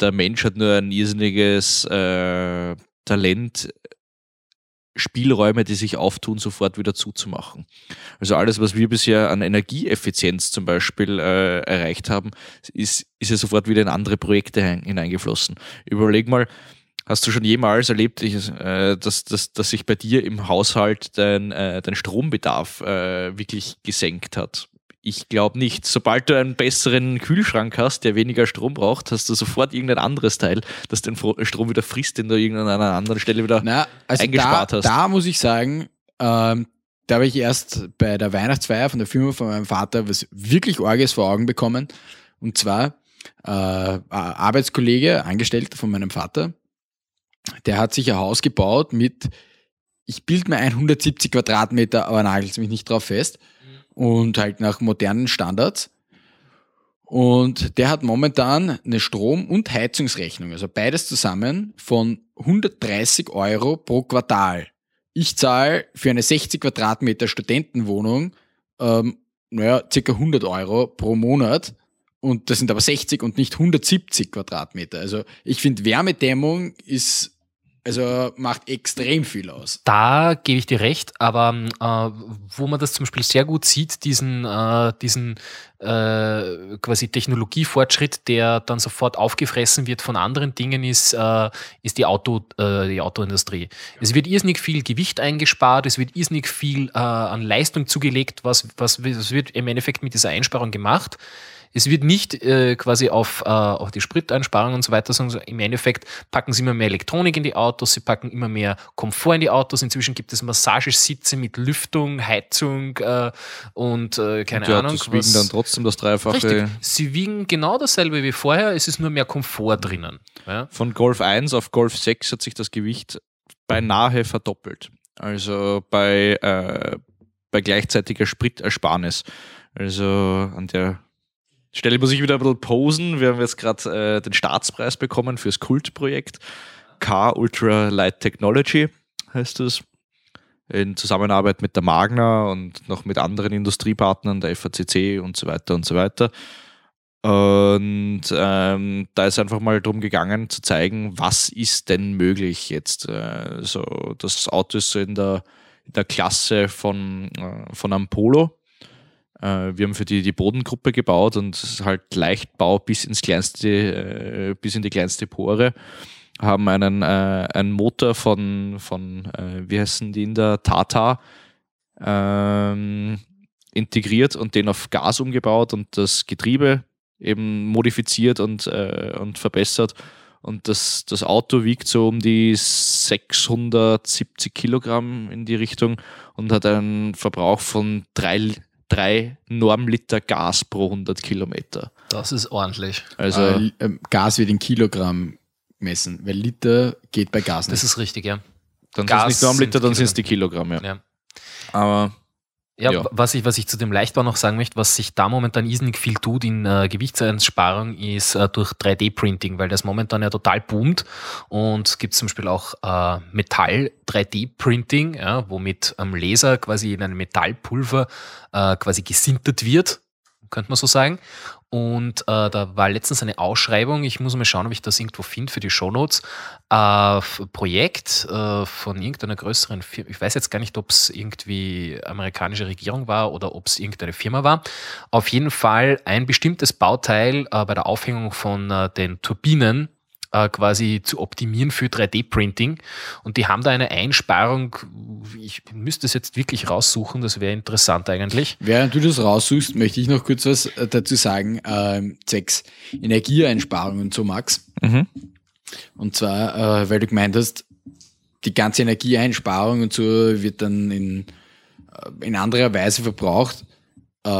Der Mensch hat nur ein irrsinniges äh, Talent, Spielräume, die sich auftun, sofort wieder zuzumachen. Also alles, was wir bisher an Energieeffizienz zum Beispiel äh, erreicht haben, ist, ist ja sofort wieder in andere Projekte hin- hineingeflossen. Überleg mal, hast du schon jemals erlebt, äh, dass, dass, dass sich bei dir im Haushalt dein, äh, dein Strombedarf äh, wirklich gesenkt hat? Ich glaube nicht. Sobald du einen besseren Kühlschrank hast, der weniger Strom braucht, hast du sofort irgendein anderes Teil, das den Strom wieder frisst, den du an einer anderen Stelle wieder Na, also eingespart da, hast. da muss ich sagen, ähm, da habe ich erst bei der Weihnachtsfeier von der Firma von meinem Vater was wirklich Orges vor Augen bekommen. Und zwar äh, Arbeitskollege, Angestellter von meinem Vater, der hat sich ein Haus gebaut mit, ich bild mir ein 170 Quadratmeter, aber nagelt mich nicht drauf fest. Und halt nach modernen Standards. Und der hat momentan eine Strom- und Heizungsrechnung, also beides zusammen, von 130 Euro pro Quartal. Ich zahle für eine 60 Quadratmeter Studentenwohnung, ähm, naja, circa 100 Euro pro Monat. Und das sind aber 60 und nicht 170 Quadratmeter. Also ich finde, Wärmedämmung ist, also macht extrem viel aus. Da gebe ich dir recht, aber äh, wo man das zum Beispiel sehr gut sieht, diesen, äh, diesen äh, quasi Technologiefortschritt, der dann sofort aufgefressen wird von anderen Dingen, ist, äh, ist die, Auto, äh, die Autoindustrie. Es wird irrsinnig viel Gewicht eingespart, es wird irrsinnig viel äh, an Leistung zugelegt, was, was, was wird im Endeffekt mit dieser Einsparung gemacht. Es wird nicht äh, quasi auf, äh, auf die Spriteinsparung und so weiter, sondern im Endeffekt packen sie immer mehr Elektronik in die Autos, sie packen immer mehr Komfort in die Autos. Inzwischen gibt es Massagesitze mit Lüftung, Heizung äh, und äh, keine Die Ahnung. Autos wiegen dann trotzdem das Dreifache. Richtig. Sie wiegen genau dasselbe wie vorher, es ist nur mehr Komfort drinnen. Ja? Von Golf 1 auf Golf 6 hat sich das Gewicht beinahe verdoppelt. Also bei, äh, bei gleichzeitiger Spritersparnis. Also an der Stelle muss ich wieder ein bisschen posen. Wir haben jetzt gerade äh, den Staatspreis bekommen fürs Kultprojekt. Car Ultra Light Technology heißt es. In Zusammenarbeit mit der Magna und noch mit anderen Industriepartnern, der FACC und so weiter und so weiter. Und ähm, da ist einfach mal darum gegangen zu zeigen, was ist denn möglich jetzt. Äh, so, das Auto ist so in der, in der Klasse von, äh, von einem Polo. Äh, wir haben für die die Bodengruppe gebaut und halt Leichtbau bis ins kleinste, äh, bis in die kleinste Pore. Haben einen, äh, einen Motor von, von wie heißen die in der Tata ähm, integriert und den auf Gas umgebaut und das Getriebe eben modifiziert und, äh, und verbessert. Und das, das Auto wiegt so um die 670 Kilogramm in die Richtung und hat einen Verbrauch von drei, drei Normliter Gas pro 100 Kilometer. Das ist ordentlich. Also äh, Gas wird in Kilogramm messen, weil Liter geht bei Gas Das nicht. ist richtig, ja. dann sind Gas es nicht Normliter, sind dann sind es die Kilogramm. Ja. ja. Aber Ja, Ja. Was, ich, was ich zu dem Leichtbau noch sagen möchte, was sich da momentan irrsinnig viel tut in äh, Gewichtseinsparung, ist äh, durch 3D-Printing, weil das momentan ja total boomt. Und es gibt zum Beispiel auch äh, Metall-3D-Printing, ja, wo mit einem Laser quasi in einem Metallpulver äh, quasi gesintert wird, könnte man so sagen. Und äh, da war letztens eine Ausschreibung, ich muss mal schauen, ob ich das irgendwo finde für die Shownotes, äh, Projekt äh, von irgendeiner größeren Firma. Ich weiß jetzt gar nicht, ob es irgendwie amerikanische Regierung war oder ob es irgendeine Firma war. Auf jeden Fall ein bestimmtes Bauteil äh, bei der Aufhängung von äh, den Turbinen äh, quasi zu optimieren für 3D-Printing. Und die haben da eine Einsparung, ich müsste es jetzt wirklich raussuchen, das wäre interessant eigentlich. Während du das raussuchst, möchte ich noch kurz was äh, dazu sagen, ähm, zwecks Energieeinsparung und so, Max. Mhm. Und zwar, äh, weil du gemeint hast, die ganze Energieeinsparung und so wird dann in, äh, in anderer Weise verbraucht. Äh,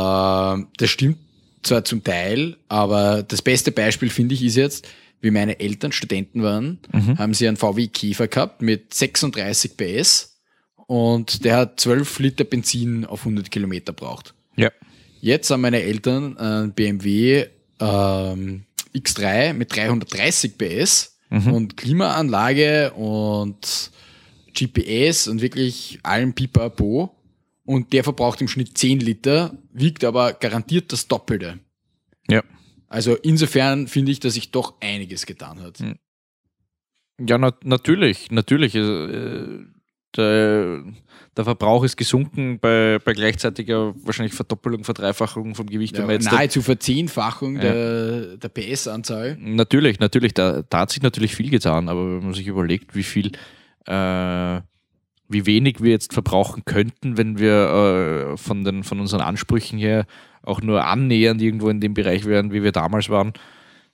das stimmt zwar zum Teil, aber das beste Beispiel finde ich ist jetzt, wie meine Eltern Studenten waren, haben sie einen VW Käfer gehabt mit 36 PS und der hat 12 Liter Benzin auf 100 Kilometer braucht. Ja. Jetzt haben meine Eltern einen BMW ähm, X3 mit 330 PS und Klimaanlage und GPS und wirklich allem Pipapo. Und der verbraucht im Schnitt 10 Liter, wiegt aber garantiert das Doppelte. Ja. Also insofern finde ich, dass sich doch einiges getan hat. Ja, na, natürlich, natürlich. Äh, der, der Verbrauch ist gesunken bei, bei gleichzeitiger wahrscheinlich Verdoppelung, Verdreifachung vom Gewicht. Ja, nahezu Verzehnfachung der, der PS-Anzahl. Natürlich, natürlich, da, da hat sich natürlich viel getan, aber wenn man sich überlegt, wie viel, äh, wie wenig wir jetzt verbrauchen könnten, wenn wir äh, von, den, von unseren Ansprüchen her auch nur annähernd irgendwo in dem Bereich wären, wie wir damals waren,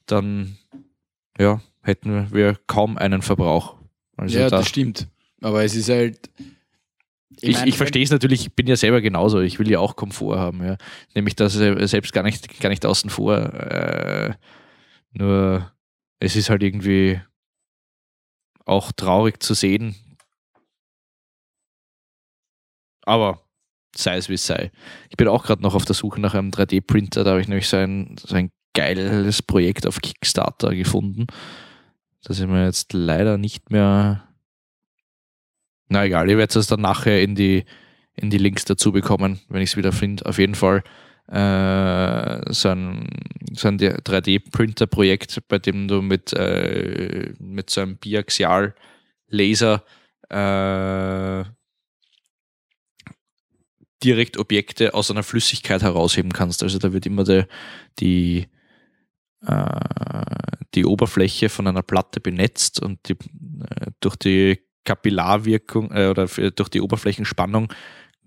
dann ja, hätten wir kaum einen Verbrauch. Also ja, da, das stimmt. Aber es ist halt. ich, ich verstehe es natürlich, ich bin ja selber genauso, ich will ja auch Komfort haben, ja. Nämlich das äh, selbst gar nicht, gar nicht außen vor. Äh, nur es ist halt irgendwie auch traurig zu sehen. Aber sei es wie es sei. Ich bin auch gerade noch auf der Suche nach einem 3D-Printer, da habe ich nämlich so ein, so ein geiles Projekt auf Kickstarter gefunden. Das ist mir jetzt leider nicht mehr. Na egal, ihr werdet es dann nachher in die, in die Links dazu bekommen, wenn ich es wieder finde. Auf jeden Fall äh, so ein, so ein 3D-Printer-Projekt, bei dem du mit, äh, mit so einem Biaxial-Laser äh, direkt Objekte aus einer Flüssigkeit herausheben kannst. Also da wird immer der, die, äh, die Oberfläche von einer Platte benetzt und die, äh, durch die Kapillarwirkung äh, oder durch die Oberflächenspannung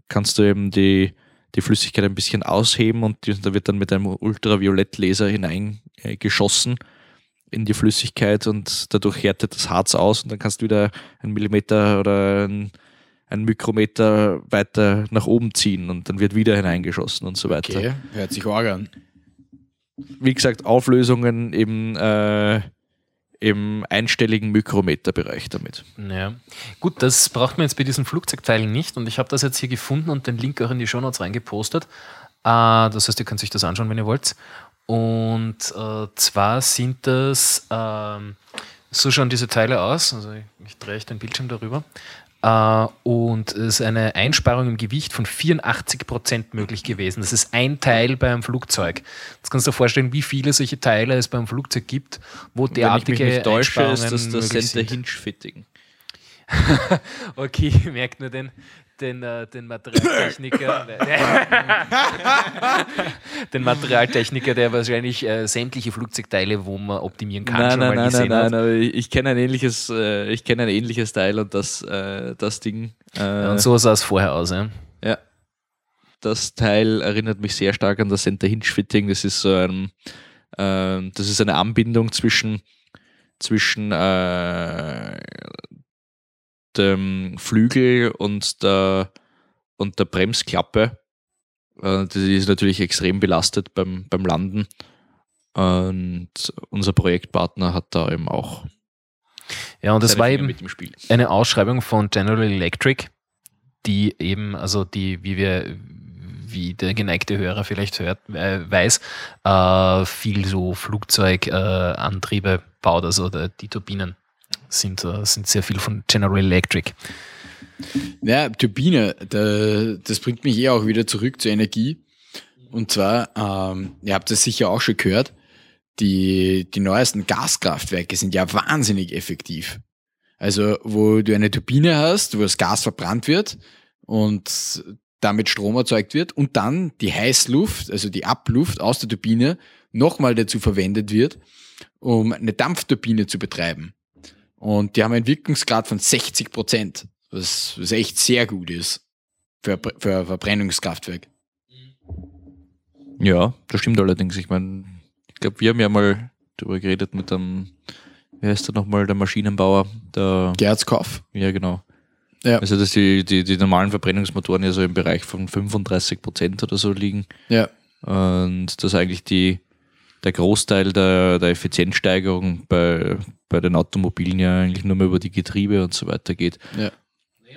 kannst du eben die, die Flüssigkeit ein bisschen ausheben und die, da wird dann mit einem Ultraviolettlaser hineingeschossen in die Flüssigkeit und dadurch härtet das Harz aus und dann kannst du wieder einen Millimeter oder ein, ein Mikrometer weiter nach oben ziehen und dann wird wieder hineingeschossen und so weiter. Okay, hört sich arg an. Wie gesagt, Auflösungen im, äh, im einstelligen Mikrometerbereich damit. Ja. Gut, das braucht man jetzt bei diesen Flugzeugteilen nicht und ich habe das jetzt hier gefunden und den Link auch in die Shownotes reingepostet. Äh, das heißt, ihr könnt euch das anschauen, wenn ihr wollt. Und äh, zwar sind das, ähm, so schauen diese Teile aus, also ich, ich drehe euch den Bildschirm darüber. Äh, und es ist eine Einsparung im Gewicht von 84% möglich gewesen. Das ist ein Teil beim Flugzeug. Jetzt kannst du dir vorstellen, wie viele solche Teile es beim Flugzeug gibt, wo derartige Wenn ich mich nicht täusche, ist das möglich Center sind. Hinge-Fitting. Okay, merkt nur den, den, äh, den Materialtechniker. den Materialtechniker, der wahrscheinlich äh, sämtliche Flugzeugteile, wo man optimieren kann, Nein, schon nein, mal nein, nein, gesehen nein, hat. aber ich, ich kenne ein ähnliches, äh, ich kenne ein ähnliches Teil und das, äh, das Ding. Äh, Und so sah es vorher aus. Ja. Ja. Das Teil erinnert mich sehr stark an das Center Hinge Fitting. Das ist so ein, ähm, das ist eine Anbindung zwischen, zwischen äh, dem Flügel und der, und der Bremsklappe. Äh, die ist natürlich extrem belastet beim, beim Landen. Und unser Projektpartner hat da eben auch. ja, und das war Finger eben eine Ausschreibung von General Electric, die eben, also die, wie wir, wie der geneigte Hörer vielleicht hört, äh, weiß, äh, viel so Flugzeugantriebe äh, Antriebe baut, also die Turbinen sind, äh, sind sehr viel von General Electric. Ja, Turbine, da, das bringt mich eh auch wieder zurück zur Energie. Und zwar, ähm, ihr habt das sicher auch schon gehört, die, die neuesten Gaskraftwerke sind ja wahnsinnig effektiv. Also, wo du eine Turbine hast, wo das Gas verbrannt wird und damit Strom erzeugt wird und dann die Heißluft, also die Abluft aus der Turbine nochmal dazu verwendet wird, um eine Dampfturbine zu betreiben. Und die haben einen Wirkungsgrad von 60 Prozent, was, was echt sehr gut ist für, für ein Verbrennungskraftwerk. Ja, das stimmt allerdings. Ich meine, ich glaube, wir haben ja mal darüber geredet mit dem, wie heißt der nochmal, der Maschinenbauer, der, Gerzkauf. ja genau. Ja. Also, dass die, die, die normalen Verbrennungsmotoren ja so im Bereich von 35 Prozent oder so liegen. Ja. Und dass eigentlich die, der Großteil der, der Effizienzsteigerung bei, bei den Automobilen ja eigentlich nur mehr über die Getriebe und so weiter geht. Ja.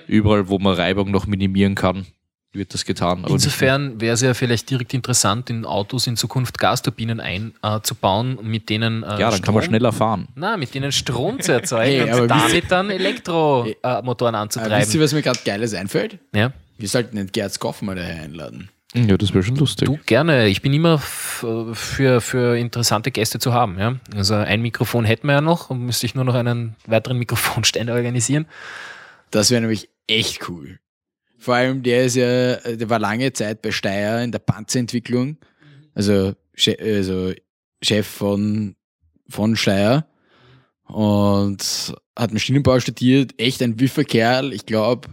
Überall, wo man Reibung noch minimieren kann, wird das getan. Insofern wäre es ja vielleicht direkt interessant, in Autos in Zukunft Gasturbinen einzubauen, mit denen äh. Ja, dann kann man schneller fahren. Na, mit denen Strom zu erzeugen Hey, und damit dann Elektromotoren äh, Motoren Aber wisst ihr, anzutreiben. was mir gerade Geiles einfällt? Ja. Wir sollten den Gerzkauf mal daher einladen. Ja, das wäre schon lustig. Du gerne. Ich bin immer für, für interessante Gäste zu haben. Ja? Also ein Mikrofon hätten wir ja noch und müsste ich nur noch einen weiteren Mikrofonständer organisieren. Das wäre nämlich echt cool. Vor allem, der ist ja, der war lange Zeit bei Steyr in der Panzerentwicklung, also, Che also Chef von, von Steyr und hat Maschinenbau studiert. Echt ein wiffer Kerl. Ich glaube,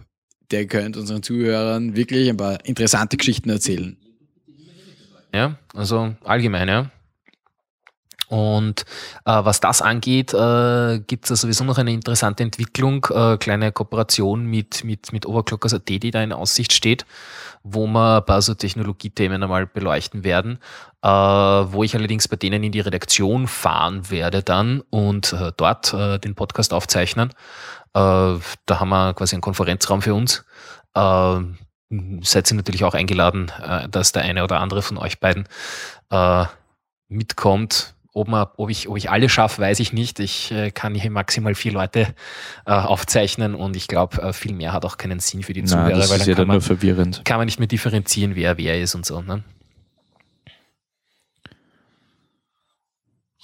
der könnte unseren Zuhörern wirklich ein paar interessante Geschichten erzählen. Ja, also allgemein, ja. Und äh, was das angeht, äh, gibt es ja sowieso noch eine interessante Entwicklung, äh, kleine Kooperation mit, mit, mit Overclockers.at, die da in Aussicht steht, wo wir ein paar so Technologiethemen einmal beleuchten werden, äh, wo ich allerdings bei denen in die Redaktion fahren werde dann und äh, dort äh, den Podcast aufzeichnen. Äh, da haben wir quasi einen Konferenzraum für uns. Äh, seid ihr natürlich auch eingeladen, äh, dass der eine oder andere von euch beiden mitkommt. Ob, man, ob, ich, ob ich alle schaffe, weiß ich nicht. Ich äh, kann hier maximal vier Leute äh, aufzeichnen und ich glaube, äh, viel mehr hat auch keinen Sinn für die Nein, Zuhörer, das weil ist dann ja kann, dann nur man, verwirrend. kann man nicht mehr differenzieren, wer wer ist und so. Ne?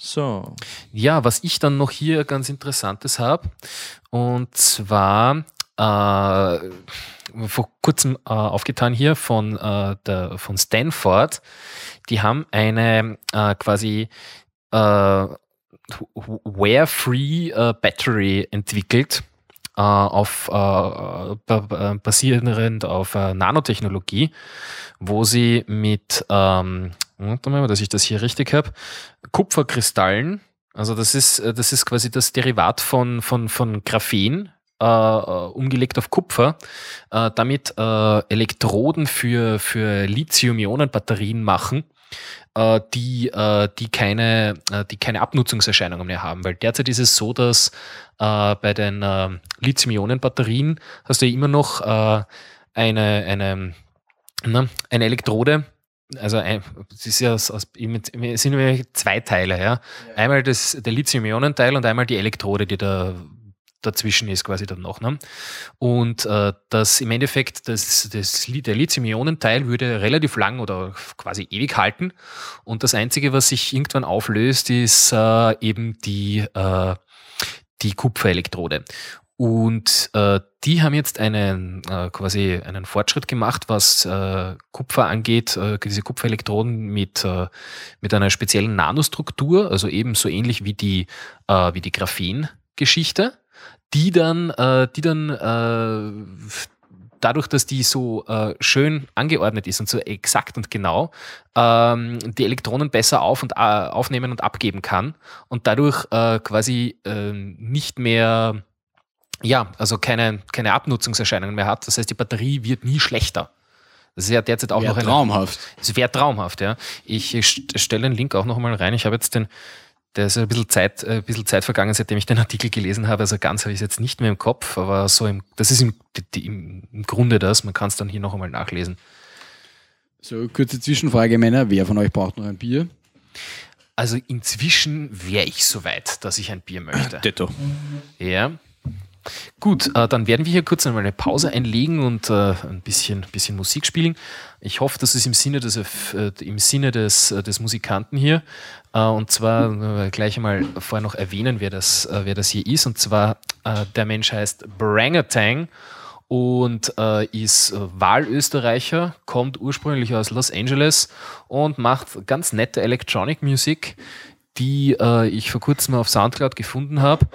So. Ja, was ich dann noch hier ganz Interessantes habe, und zwar äh, vor kurzem äh, aufgetan hier von, äh, der, von Stanford, die haben eine äh, quasi äh, Wear-Free äh, Battery entwickelt. Auf äh, ba- ba- basierend auf äh, Nanotechnologie, wo sie mit, ähm, warte mal, dass ich das hier richtig habe, Kupferkristallen, also das ist, äh, das ist quasi das Derivat von, von, von Graphen, äh, äh, umgelegt auf Kupfer, äh, damit äh, Elektroden für, für Lithium-Ionen-Batterien machen, äh, die, die, keine, die keine Abnutzungserscheinungen mehr haben. Weil derzeit ist es so, dass bei den Lithium-Ionen-Batterien hast du ja immer noch eine, eine, eine Elektrode, also es ist ja aus, aus, sind zwei Teile, ja. Einmal das, der Lithium-Ionen-Teil und einmal die Elektrode, die da dazwischen ist quasi dann noch. Ne? Und äh, das im Endeffekt, das, das, der Lithium-Ionen-Teil würde relativ lang oder quasi ewig halten. Und das Einzige, was sich irgendwann auflöst, ist äh, eben die, äh, die Kupferelektrode. Und äh, die haben jetzt einen äh, quasi einen Fortschritt gemacht, was äh, Kupfer angeht, äh, diese Kupferelektroden mit, äh, mit einer speziellen Nanostruktur, also eben so ähnlich wie die, äh, wie die Graphen-Geschichte, die dann, äh, die dann äh, dadurch, dass die so äh, schön angeordnet ist und so exakt und genau, ähm, die Elektronen besser auf und, äh, aufnehmen und abgeben kann und dadurch äh, quasi äh, nicht mehr, ja, also keine, keine Abnutzungserscheinungen mehr hat. Das heißt, die Batterie wird nie schlechter. Das ist ja derzeit auch Wäre noch eine, traumhaft. es wäre traumhaft, ja. Ich st- stelle den Link auch noch mal rein. Ich habe jetzt den, da ist ein bisschen Zeit, äh, ein bisschen Zeit vergangen, seitdem ich den Artikel gelesen habe. Also ganz habe ich es jetzt nicht mehr im Kopf, aber so im, das ist im, im, im Grunde das. Man kann es dann hier noch einmal nachlesen. So, kurze Zwischenfrage, Männer. Wer von euch braucht noch ein Bier? Also inzwischen wäre ich so weit, dass ich ein Bier möchte. Detto. Ja. Gut, äh, dann werden wir hier kurz einmal eine Pause einlegen und äh, ein bisschen, bisschen Musik spielen. Ich hoffe, das ist im Sinne des, äh, im Sinne des, äh, des Musikanten hier. Äh, und zwar äh, gleich einmal vorher noch erwähnen, wer das, wer das hier ist. Und zwar, der Mensch heißt Brangatang und äh, ist Wahlösterreicher, kommt ursprünglich aus Los Angeles und macht ganz nette Electronic Music, die äh, ich vor kurzem auf Soundcloud gefunden habe.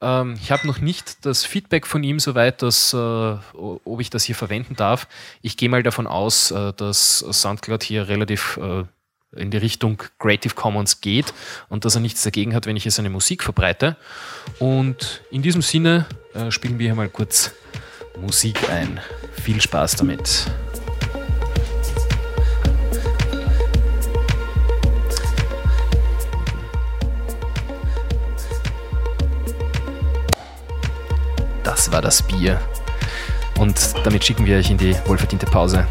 Ähm, ich habe noch nicht das Feedback von ihm soweit, dass, äh, ob ich das hier verwenden darf. Ich gehe mal davon aus, äh, dass Soundcloud hier relativ äh, in die Richtung Creative Commons geht und dass er nichts dagegen hat, wenn ich hier seine Musik verbreite. Und in diesem Sinne äh, spielen wir hier mal kurz Musik ein. Viel Spaß damit. das war das Bier. Und damit schicken wir euch in die wohlverdiente Pause.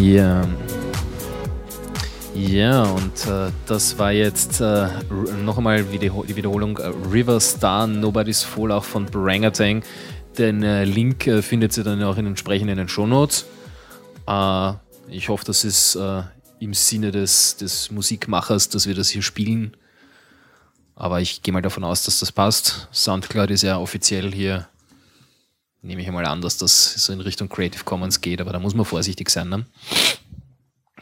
Ja. Ja, und äh, das war jetzt äh, noch einmal Video die Wiederholung äh, River Star Nobody's Fool auch von Brangatang. Den äh, Link äh, findet ihr dann auch in entsprechenden Shownotes. Äh, ich hoffe, das ist im Sinne des, des Musikmachers, dass wir das hier spielen. Aber ich gehe mal davon aus, dass das passt. Soundcloud ist ja offiziell hier, nehme ich mal an, dass das so in Richtung Creative Commons geht, aber da muss man vorsichtig sein. Ne?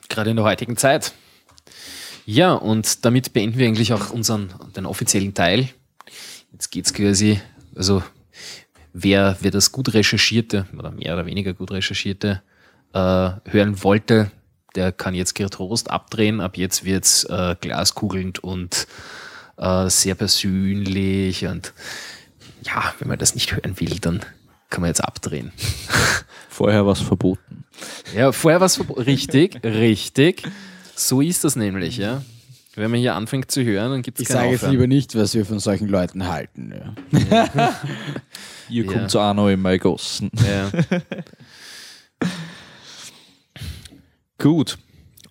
Gerade in der heutigen Zeit. Ja, und damit beenden wir eigentlich auch unseren den offiziellen Teil. Jetzt geht's quasi, also wer, wer das gut recherchierte oder mehr oder weniger gut recherchierte äh, hören wollte, der kann jetzt getrost abdrehen. Ab jetzt wird's äh, glaskugelnd und äh, sehr persönlich und ja, wenn man das nicht hören will, dann kann man jetzt abdrehen. Vorher was verboten. Ja, vorher was richtig, richtig. So ist das nämlich, ja. Wenn man hier anfängt zu hören, dann gibt es Ich sage jetzt lieber nicht, was wir von solchen Leuten halten. Ja. Ihr Ja. kommt zu Arno in Maigossen. Ja. Gut.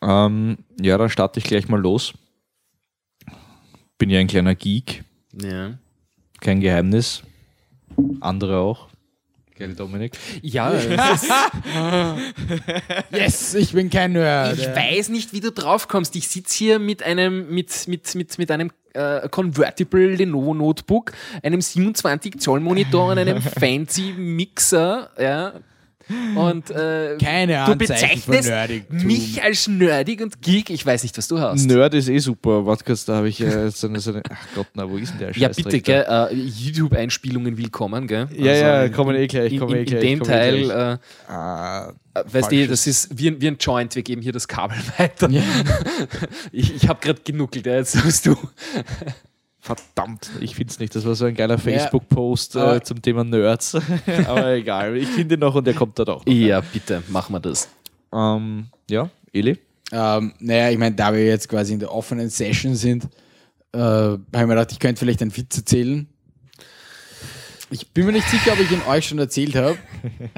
Ähm, ja, dann starte ich gleich mal los. Bin ja ein kleiner Geek, ja. kein Geheimnis. Andere auch. Gell, Dominik? Ja, Yes, ich bin kein Nerd. ich weiß nicht, wie du drauf kommst. Ich sitze hier mit einem, mit, mit, mit, mit einem äh, Convertible Lenovo Notebook, einem 27 Zoll Monitor und einem fancy Mixer, ja. Und äh, Keine du Anzeichen bezeichnest mich als nerdig und geek. Ich weiß nicht, was du hast. Nerd ist eh super. Warte kurz, da habe ich äh, so eine, so eine. Ach Gott, na, wo ist denn der Ja, Scheißdreck bitte, gell, äh, YouTube-Einspielungen willkommen, gell? Ja, ja, in- kommen eh gleich, In, kommen eh in, gleich, in dem kommen eh Teil, gleich. äh, Ah, äh, weißt du, das ist wie ein, wie ein Joint, wir geben hier das Kabel weiter. Ich, ich habe gerade genuckelt, ja, jetzt sagst du. Verdammt, ich finde es nicht. Das war so ein geiler Facebook-Post äh, zum Thema Nerds. Aber egal, ich finde ihn noch und der kommt dort auch. Noch. Ja, bitte, machen wir das. Ähm, ja, Eli? Ähm, naja, ich meine, da wir jetzt quasi in der offenen Session sind, äh, habe ich mir gedacht, ich könnte vielleicht einen Witz erzählen. Ich bin mir nicht sicher, ob ich ihn euch schon erzählt habe.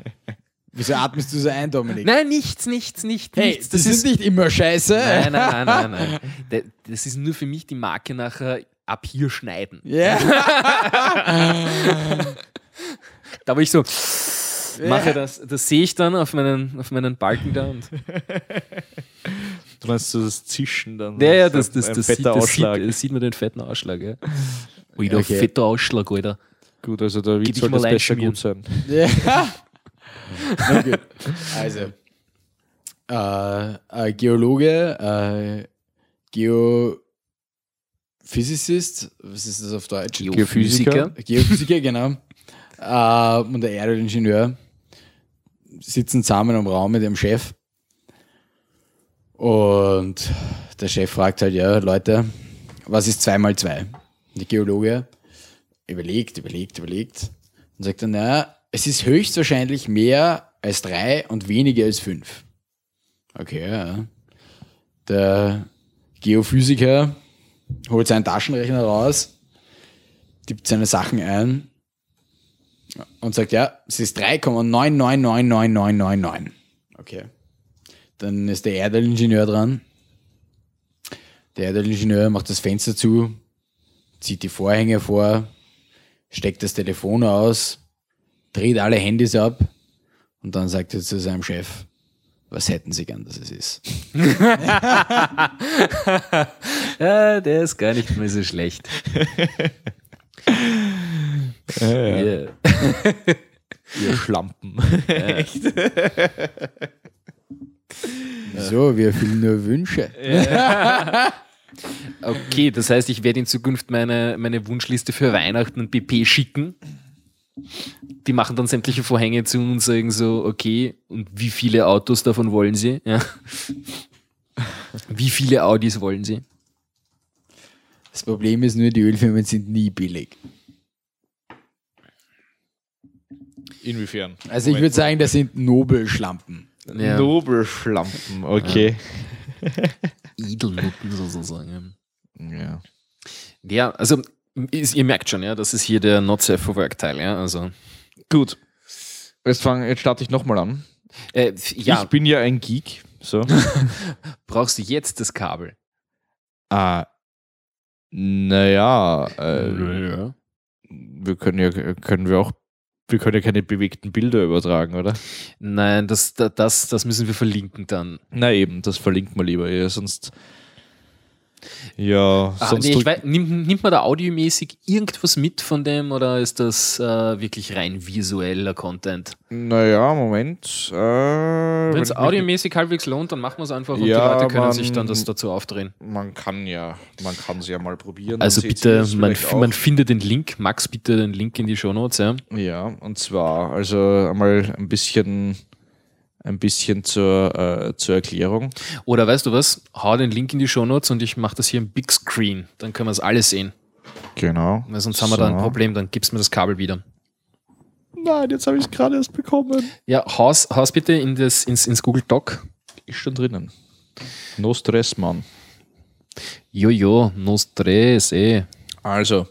Wieso atmest du so ein, Dominik? Nein, nichts, nichts, nichts, hey, nichts. das, ist nicht immer scheiße. Nein, nein, nein, nein, nein. Da- Das ist nur für mich die Marke nachher ab hier schneiden. Ja. Da wo ich so mache das, das sehe ich dann auf meinen, auf meinen Balken da und Du meinst so das Zischen dann? Ja, ja, das, das, das, sieht, das, sieht, sieht man den fetten Ausschlag. Ja. Ui, der Okay. fetter Ausschlag, Alter. Gut, also ich sollte mal das besser gut sein. Ja. Gut. Also, äh, Geologe, äh, Geophysicist, was ist das auf Deutsch? Geophysiker. Geophysiker, genau. Äh, und der Erdingenieur sitzen zusammen im Raum mit dem Chef. Und der Chef fragt halt, ja, Leute, was ist 2 mal 2? Der Geologe überlegt, überlegt, überlegt und sagt dann, naja, es ist höchstwahrscheinlich mehr als 3 und weniger als 5. Okay, ja. Der Geophysiker holt seinen Taschenrechner raus, tippt seine Sachen ein und sagt, ja, es ist 3,999999. Okay. Dann ist der Erdingenieur dran. Der Erdingenieur macht das Fenster zu, zieht die Vorhänge vor, steckt das Telefon aus, dreht alle Handys ab und dann sagt er zu seinem Chef, was hätten Sie gern, dass es ist? Ja, der ist gar nicht mehr so schlecht. Ja. Ihr Schlampen. Wieso? Wir erfüllen nur Wünsche. Okay, das heißt, ich werde in Zukunft meine, meine Wunschliste für Weihnachten an BP schicken. Die machen dann sämtliche Vorhänge zu und sagen so, okay, und wie viele Autos davon wollen sie? Ja. Wie viele Audis wollen sie? Das Problem ist nur, die Ölfirmen sind nie billig. Inwiefern? Also ich würde sagen, das sind Nobelschlampen. Ja. Nobelschlampen, okay. Edelnutten sozusagen. Ja. Ja, also ist, ihr merkt schon, ja, das ist hier der Not Safe for Work Teil, ja. Also Gut. Jetzt, fang, jetzt starte ich nochmal an. äh, ja, Ich bin ja ein Geek. So. Brauchst du jetzt das Kabel? ah, naja, äh, wir können ja, können wir auch, wir können ja keine bewegten Bilder übertragen, oder? Nein, das, da- das, das müssen wir verlinken dann. Na eben, das verlinkt man lieber, ja, sonst. Ja, Ah, sonst. nee, weiß, nimmt, nimmt man da audiomäßig irgendwas mit von dem oder ist das äh, wirklich rein visueller Content? naja, Moment. Äh, Wenn es audiomäßig halbwegs lohnt, dann machen wir es einfach und Ja, die Leute können man- sich dann das dazu aufdrehen. Man kann ja, man kann sie ja mal probieren. Also bitte, man, man findet den Link, Max, bitte den Link in die Shownotes, ja. Ja, und zwar, also einmal ein bisschen, ein bisschen zur, äh, zur Erklärung. Oder weißt du was? Hau den Link in die Shownotes und ich mache das hier im Big Screen. Dann können wir es alle sehen. Genau. Weil sonst haben wir da ein So. Problem, dann gibst mir das Kabel wieder. Nein, jetzt habe ich es gerade erst bekommen. Ja, haus, haus bitte in das, ins, ins Google Doc. Ist schon drinnen. No Stress, Mann. Jojo, no stress, eh. Also,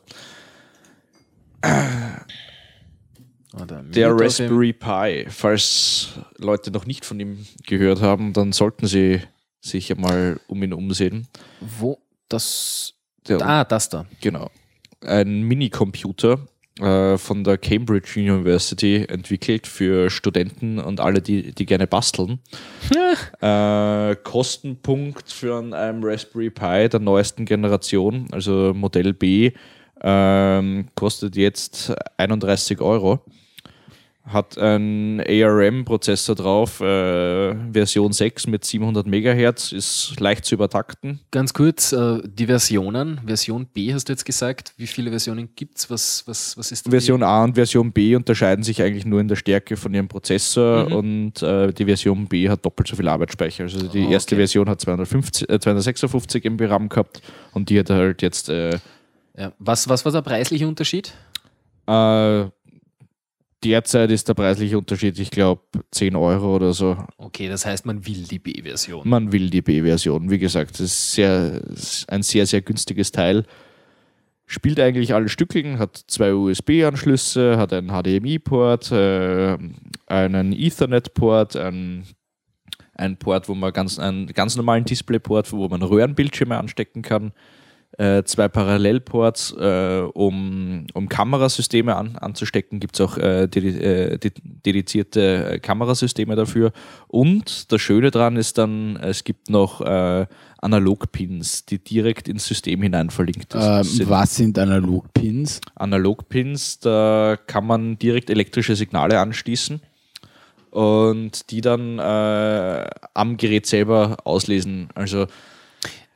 der Raspberry Pi, falls Leute noch nicht von ihm gehört haben, dann sollten sie sich ja mal um ihn umsehen. Wo das. Der, Ah, das da. Genau. Ein Minicomputer äh, von der Cambridge University entwickelt für Studenten und alle, die, die gerne basteln. äh, Kostenpunkt für einen- Raspberry Pi der neuesten Generation, also Modell B, ähm, kostet jetzt 31 Euro. Hat einen ARM-Prozessor drauf, äh, Version 6 mit 700 Megahertz, ist leicht zu übertakten. Ganz kurz, äh, die Versionen. Version B hast du jetzt gesagt. Wie viele Versionen gibt es? Was, was, was ist Version A und Version B unterscheiden sich eigentlich nur in der Stärke von ihrem Prozessor Mhm. und äh, die Version B hat doppelt so viel Arbeitsspeicher. Also die erste okay. Version hat 250, äh, 256 MB RAM gehabt und die hat halt jetzt äh? Ja. Was, was war der preisliche Unterschied? äh, derzeit ist der preisliche Unterschied, ich glaube, 10 Euro oder so. Okay, das heißt, man will die B-Version. Man will die B-Version. Wie gesagt, das ist sehr, ein sehr, sehr günstiges Teil. Spielt eigentlich alle Stückeln, hat zwei USB-Anschlüsse, hat einen HDMI-Port, äh, einen Ethernet-Port, einen, einen Port, wo man ganz, einen ganz normalen Display-Port, wo man Röhrenbildschirme anstecken kann, äh, zwei Parallelports, äh, um, um Kamerasysteme an, anzustecken, gibt es auch äh, dedi äh, de dedizierte äh, Kamerasysteme dafür. Und das Schöne daran ist dann, es gibt noch äh, Analogpins, die direkt ins System hinein verlinkt Ähm, sind. was sind Analogpins? Analogpins, da kann man direkt elektrische Signale anschließen und die dann am Gerät selber auslesen. Also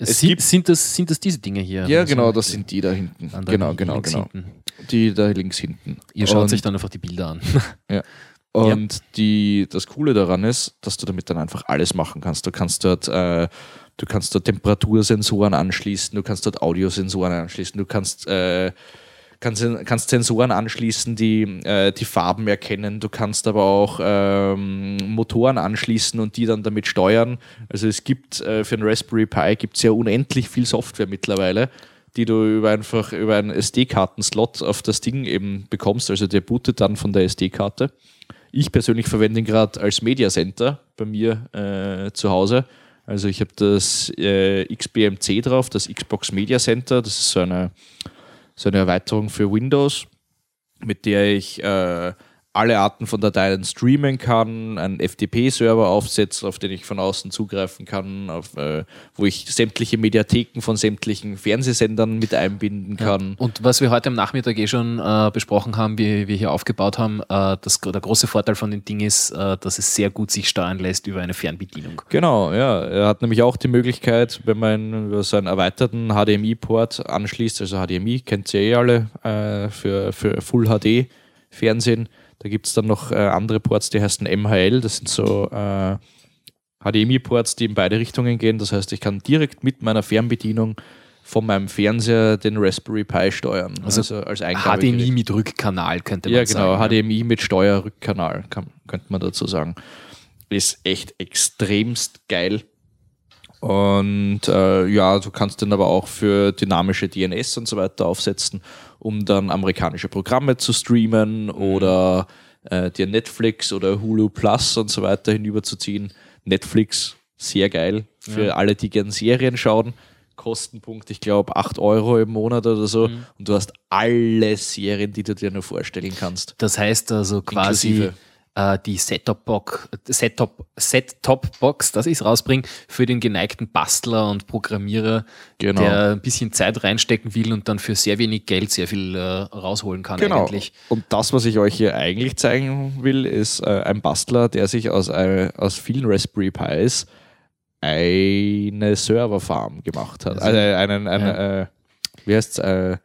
es sind, gibt- sind, das, sind das diese Dinge hier? ja, genau, das sind die da hinten. Genau, genau, genau. hinten. Die da links hinten. Ihr schaut Und- sich dann einfach die Bilder an. Und die, das Coole daran ist, dass du damit dann einfach alles machen kannst. Du kannst dort, äh, du kannst dort Temperatursensoren anschließen, du kannst dort Audiosensoren anschließen, du kannst, äh, kannst, kannst Sensoren anschließen, die äh, die Farben erkennen, du kannst aber auch ähm, Motoren anschließen und die dann damit steuern. Also es gibt äh, für einen Raspberry Pi gibt es ja unendlich viel Software mittlerweile die du über einfach über einen SD-Karten-Slot auf das Ding eben bekommst. Also der bootet dann von der SD-Karte. Ich persönlich verwende ihn gerade als Media Center bei mir äh, zu Hause. Also ich habe das äh, XBMC drauf, das Xbox Media Center. Das ist so eine, so eine Erweiterung für Windows, mit der ich äh, alle Arten von Dateien streamen kann, einen FTP-Server aufsetze, auf den ich von außen zugreifen kann, auf, äh, wo ich sämtliche Mediatheken von sämtlichen Fernsehsendern mit einbinden kann. Und was wir heute am Nachmittag eh schon äh, besprochen haben, wie wir hier aufgebaut haben, äh, das, der große Vorteil von dem Ding ist, äh, dass es sehr gut sich steuern lässt über eine Fernbedienung. Genau, ja. Er hat nämlich auch die Möglichkeit, wenn man über so einen erweiterten HDMI-Port anschließt, also HDMI kennt ihr eh alle äh, für, für Full HD Fernsehen. Da gibt es dann noch äh, andere Ports, die heißen MHL. Das sind so äh, HDMI-Ports, die in beide Richtungen gehen. Das heißt, ich kann direkt mit meiner Fernbedienung von meinem Fernseher den Raspberry Pi steuern. Also als Eingabe. HDMI mit Rückkanal könnte man Ja, genau, sagen. HDMI mit Steuerrückkanal, kann, könnte man dazu sagen. Ist echt extremst geil. Und äh, ja, du kannst den aber auch für dynamische DNS und so weiter aufsetzen, um dann amerikanische Programme zu streamen oder äh, dir Netflix oder Hulu Plus und so weiter hinüberzuziehen. Netflix Sehr geil. Für alle, die gern Serien schauen. Kostenpunkt, ich glaube, 8 Euro im Monat oder so. Mhm. Und du hast alle Serien, die du dir nur vorstellen kannst. Das heißt also quasi Inklusive. Äh, die Set-Top-Box, Set-Top, Set-Top-Box, dass ich es rausbringe, für den geneigten Bastler und Programmierer, Genau. der ein bisschen Zeit reinstecken will und dann für sehr wenig Geld sehr viel äh, rausholen kann Genau. eigentlich. Und das, was ich euch hier eigentlich zeigen will, ist äh, ein Bastler, der sich aus, äh, aus vielen Raspberry Pis eine Serverfarm gemacht hat. Also einen, einen äh, wie heißt's, äh,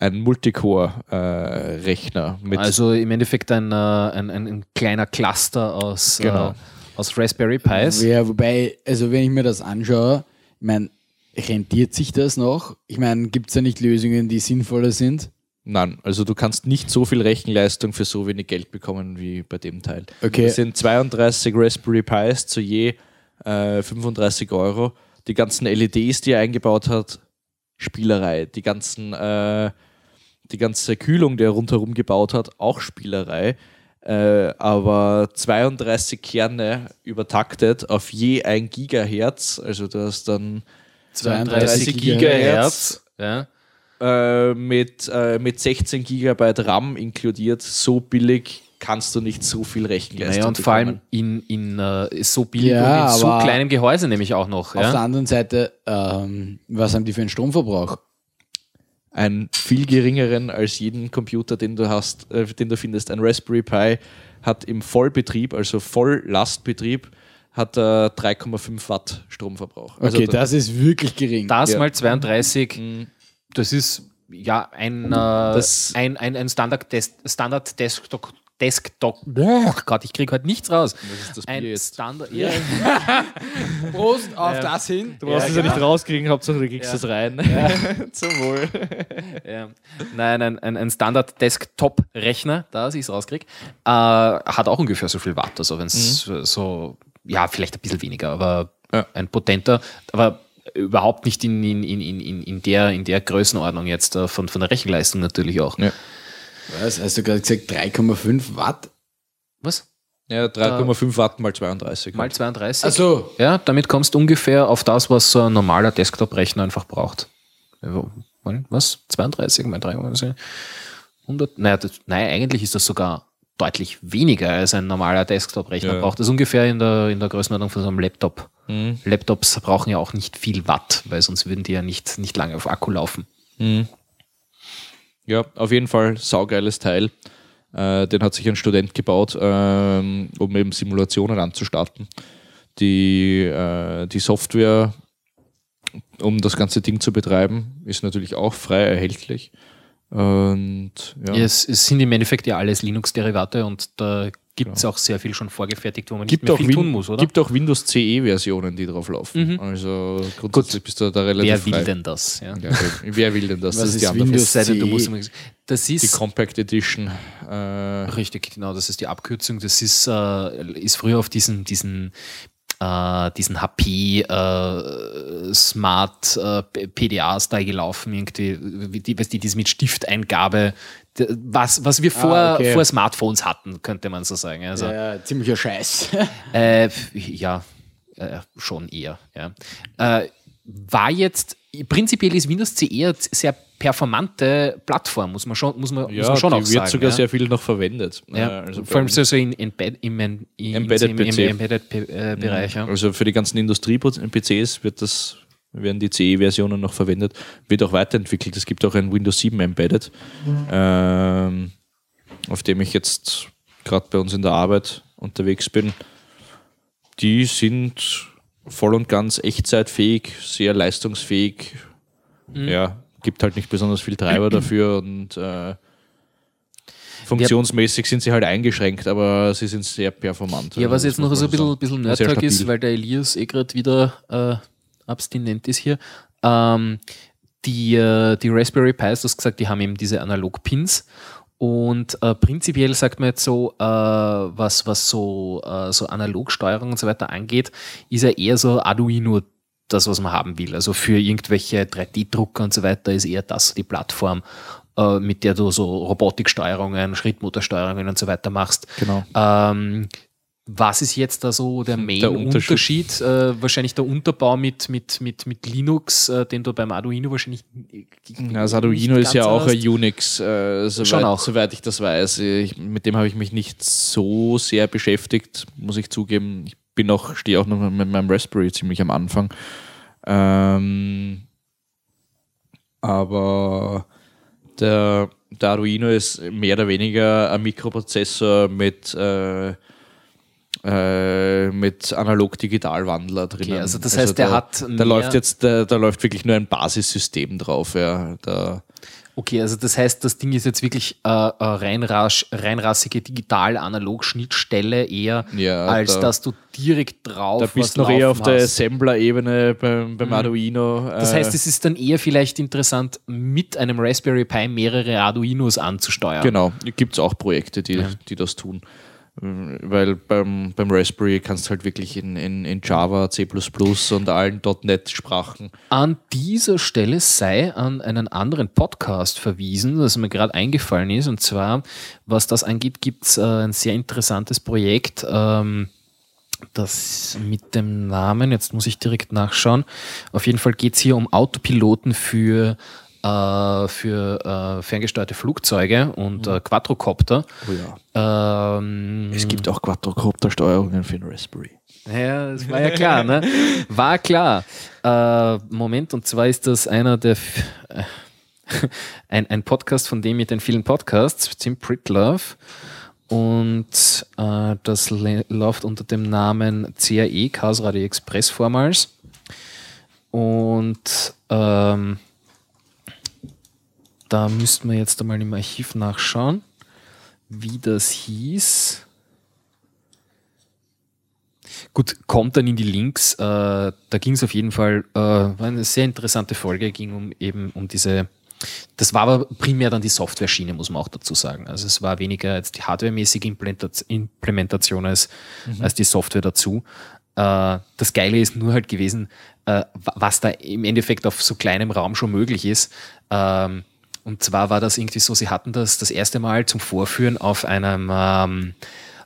ein Multicore-Rechner mit Also im Endeffekt ein, äh, ein, ein, ein kleiner Cluster aus, Genau. äh, aus Raspberry Pis. Ja, wobei, also wenn ich mir das anschaue, ich meine, rentiert sich das noch? Ich meine, gibt es da nicht Lösungen, die sinnvoller sind? Nein, also du kannst nicht so viel Rechenleistung für so wenig Geld bekommen wie bei dem Teil. Okay. Es sind 32 Raspberry Pis zu je äh, 35 Euro. Die ganzen LEDs, die er eingebaut hat, Spielerei. Die ganzen, äh, die ganze Kühlung, die er rundherum gebaut hat, auch Spielerei. Äh, aber 32 Kerne übertaktet auf je 1 Gigahertz. Also du hast dann 32 Gigahertz. Ja. äh, mit, äh, mit 16 Gigabyte RAM inkludiert, so billig kannst du nicht so viel Rechenleistung Naja, und vor allem in, in äh, so billig Ja, und in so kleinem Gehäuse nämlich auch noch. Auf der Ja? anderen Seite, ähm, was haben die für einen Stromverbrauch? Einen viel geringeren als jeden Computer, den du hast, äh, den du findest. Ein Raspberry Pi hat im Vollbetrieb, also Volllastbetrieb, hat er 3,5 Watt Stromverbrauch. Okay, Also da- das ist wirklich gering. Das Ja. mal 32, das ist ja ein, äh, ein, ein, ein Standard, Des Standard Desktop. Oh Gott, ich kriege heute nichts raus. ist das ein Bier jetzt? Standard. Ja. Prost auf das hin. Du brauchst es ja nicht rauskriegen, Hauptsache du kriegst es rein. Zum Wohl. Ja. Nein, ein, ein, ein Standard-Desktop-Rechner, da ich es rauskriege, äh, hat auch ungefähr so viel Watt. Also wenn es so, ja, vielleicht ein bisschen weniger, aber Ja. ein potenter, aber überhaupt nicht in, in, in, in, in, der, in der Größenordnung jetzt äh, von, von der Rechenleistung natürlich auch. Ja. Was, hast du gerade gesagt 3,5 Watt? Was? Ja, 3,5 Watt mal 32. Mal 32? Achso, Ja, damit kommst du ungefähr auf das, was so ein normaler Desktop-Rechner einfach braucht. Was? 32 mal 3? 100? Naja, das, nein, eigentlich ist das sogar deutlich weniger als ein normaler Desktop-Rechner Ja. braucht. Das ist ungefähr in der, in der Größenordnung von so einem Laptop. Mhm. Laptops brauchen ja auch nicht viel Watt, weil sonst würden die ja nicht, nicht lange auf Akku laufen. Ja, auf jeden Fall saugeiles Teil. Äh, den hat sich ein Student gebaut, ähm, um eben Simulationen anzustarten. Die, äh, die Software, um das ganze Ding zu betreiben, ist natürlich auch frei erhältlich. Und ja, Ja. Es, es sind im Endeffekt ja alles Linux-Derivate und da gibt es auch sehr viel schon vorgefertigt, wo man gibt, nicht viel Win tun muss, oder? gibt auch Windows CE-Versionen, die drauf laufen. Also grundsätzlich bist du da relativ Wer will frei. denn das? Ja. Ja, wer, will denn das? Was das ist ist die andere Windows? Denn, du CE. musst das Die ist Compact Edition. Äh, richtig, genau, das ist die Abkürzung. Das ist, äh, ist früher auf diesen, diesen, äh, diesen HP äh, Smart äh, PDAs da gelaufen, irgendwie, wie die, was die, das mit Stifteingabe, was, was wir vor, Ah, okay. vor Smartphones hatten, könnte man so sagen. Also, ja, ziemlicher Scheiß. Äh, ja, äh, schon eher. Ja. Äh, war jetzt, prinzipiell ist Windows CE eine sehr performante Plattform, muss man schon, muss man, muss ja, man schon die auch wird sagen. sogar ja. sehr viel noch verwendet. ja, Äh, also vor allem so, so in Embed, im, im, im, Embedded Embedded-Bereich. Ja. Also für die ganzen Industrie-PCs wird das, werden die CE-Versionen noch verwendet, wird auch weiterentwickelt. Es gibt auch ein Windows 7 Embedded, ähm, auf dem ich jetzt gerade bei uns in der Arbeit unterwegs bin. Die sind voll und ganz echtzeitfähig, sehr leistungsfähig. Ja, gibt halt nicht besonders viel Treiber dafür und äh, funktionsmäßig sind sie halt eingeschränkt, aber sie sind sehr performant. Ja, Also was das jetzt noch so ein bisschen, bisschen Nerd-Talk ist, weil der Elias eh gerade wieder äh, abstinent ist hier. Ähm, die, äh, die Raspberry Pis, du hast gesagt, die haben eben diese Analog-Pins. Und äh, prinzipiell sagt man jetzt so, äh, was, was so, äh, so Analogsteuerung und so weiter angeht, ist ja eher so Arduino das, was man haben will. Also für irgendwelche 3D-Drucker und so weiter ist eher das die Plattform, äh, mit der du so Robotiksteuerungen, Schrittmotorsteuerungen und so weiter machst. Genau. Ähm, was ist jetzt da so der Hm, Der Main-Unterschied? Äh, wahrscheinlich der Unterbau mit, mit, mit, mit Linux, äh, den du beim Arduino wahrscheinlich. Ja, das Arduino ist ja auch ein Unix, äh, Schon soweit, auch. soweit ich das weiß. Ich, mit dem habe ich mich nicht so sehr beschäftigt, muss ich zugeben. Ich bin auch, stehe auch noch mit meinem Raspberry ziemlich am Anfang. Ähm, aber der, der Arduino ist mehr oder weniger ein Mikroprozessor mit, äh, äh, mit Analog-Digital-Wandler drinnen. also das heißt, der da, hat Da läuft jetzt, da, da läuft wirklich nur ein Basissystem drauf. Ja. Da, Okay, also das heißt, das Ding ist jetzt wirklich äh, äh, reinrasch, reinrassige Digital-Analog-Schnittstelle eher, Ja, als da- dass du direkt drauf da bist du noch eher auf der hast. Mhm. Assembler-Ebene beim, beim Arduino. Das heißt, es ist dann eher vielleicht interessant, mit einem Raspberry Pi mehrere Arduinos anzusteuern. Genau, gibt es auch Projekte, die, die das tun. Ähm, Weil beim, beim Raspberry kannst du halt wirklich in, in, in Java, C und allen .NET-Sprachen. An dieser Stelle sei an einen anderen Podcast verwiesen, das mir gerade eingefallen ist. Und zwar, was das angeht, gibt es äh, ein sehr interessantes Projekt, ähm, das mit dem Namen, jetzt muss ich direkt nachschauen. Auf jeden Fall geht es hier um Autopiloten für, äh, für äh, ferngesteuerte Flugzeuge und äh, Quadrocopter. Oh ja. Ähm, Es gibt auch Quadrocopter-Steuerungen für den Raspberry. Ja, das war ja klar, ne? War klar. Äh, Moment, und zwar ist das einer der f- äh, ein, ein Podcast von dem mit den vielen Podcasts, Tim Pritlove. Und äh, das läuft unter dem Namen CAE, Chaos Radio Express vormals. Und ähm, da müssten wir jetzt einmal im Archiv nachschauen, wie das hieß. Gut, kommt dann in die Links. Äh, da ging es auf jeden Fall, äh, war eine sehr interessante Folge, ging um eben um diese, das war aber primär dann die Software-Schiene, muss man auch dazu sagen. Also es war weniger jetzt die hardwaremäßige Implementa- Implementation als, als die Software dazu. Äh, das Geile ist nur halt gewesen, äh, wa- was da im Endeffekt auf so kleinem Raum schon möglich ist. Ähm, und zwar war das irgendwie so, sie hatten das das erste Mal zum Vorführen auf einem ähm,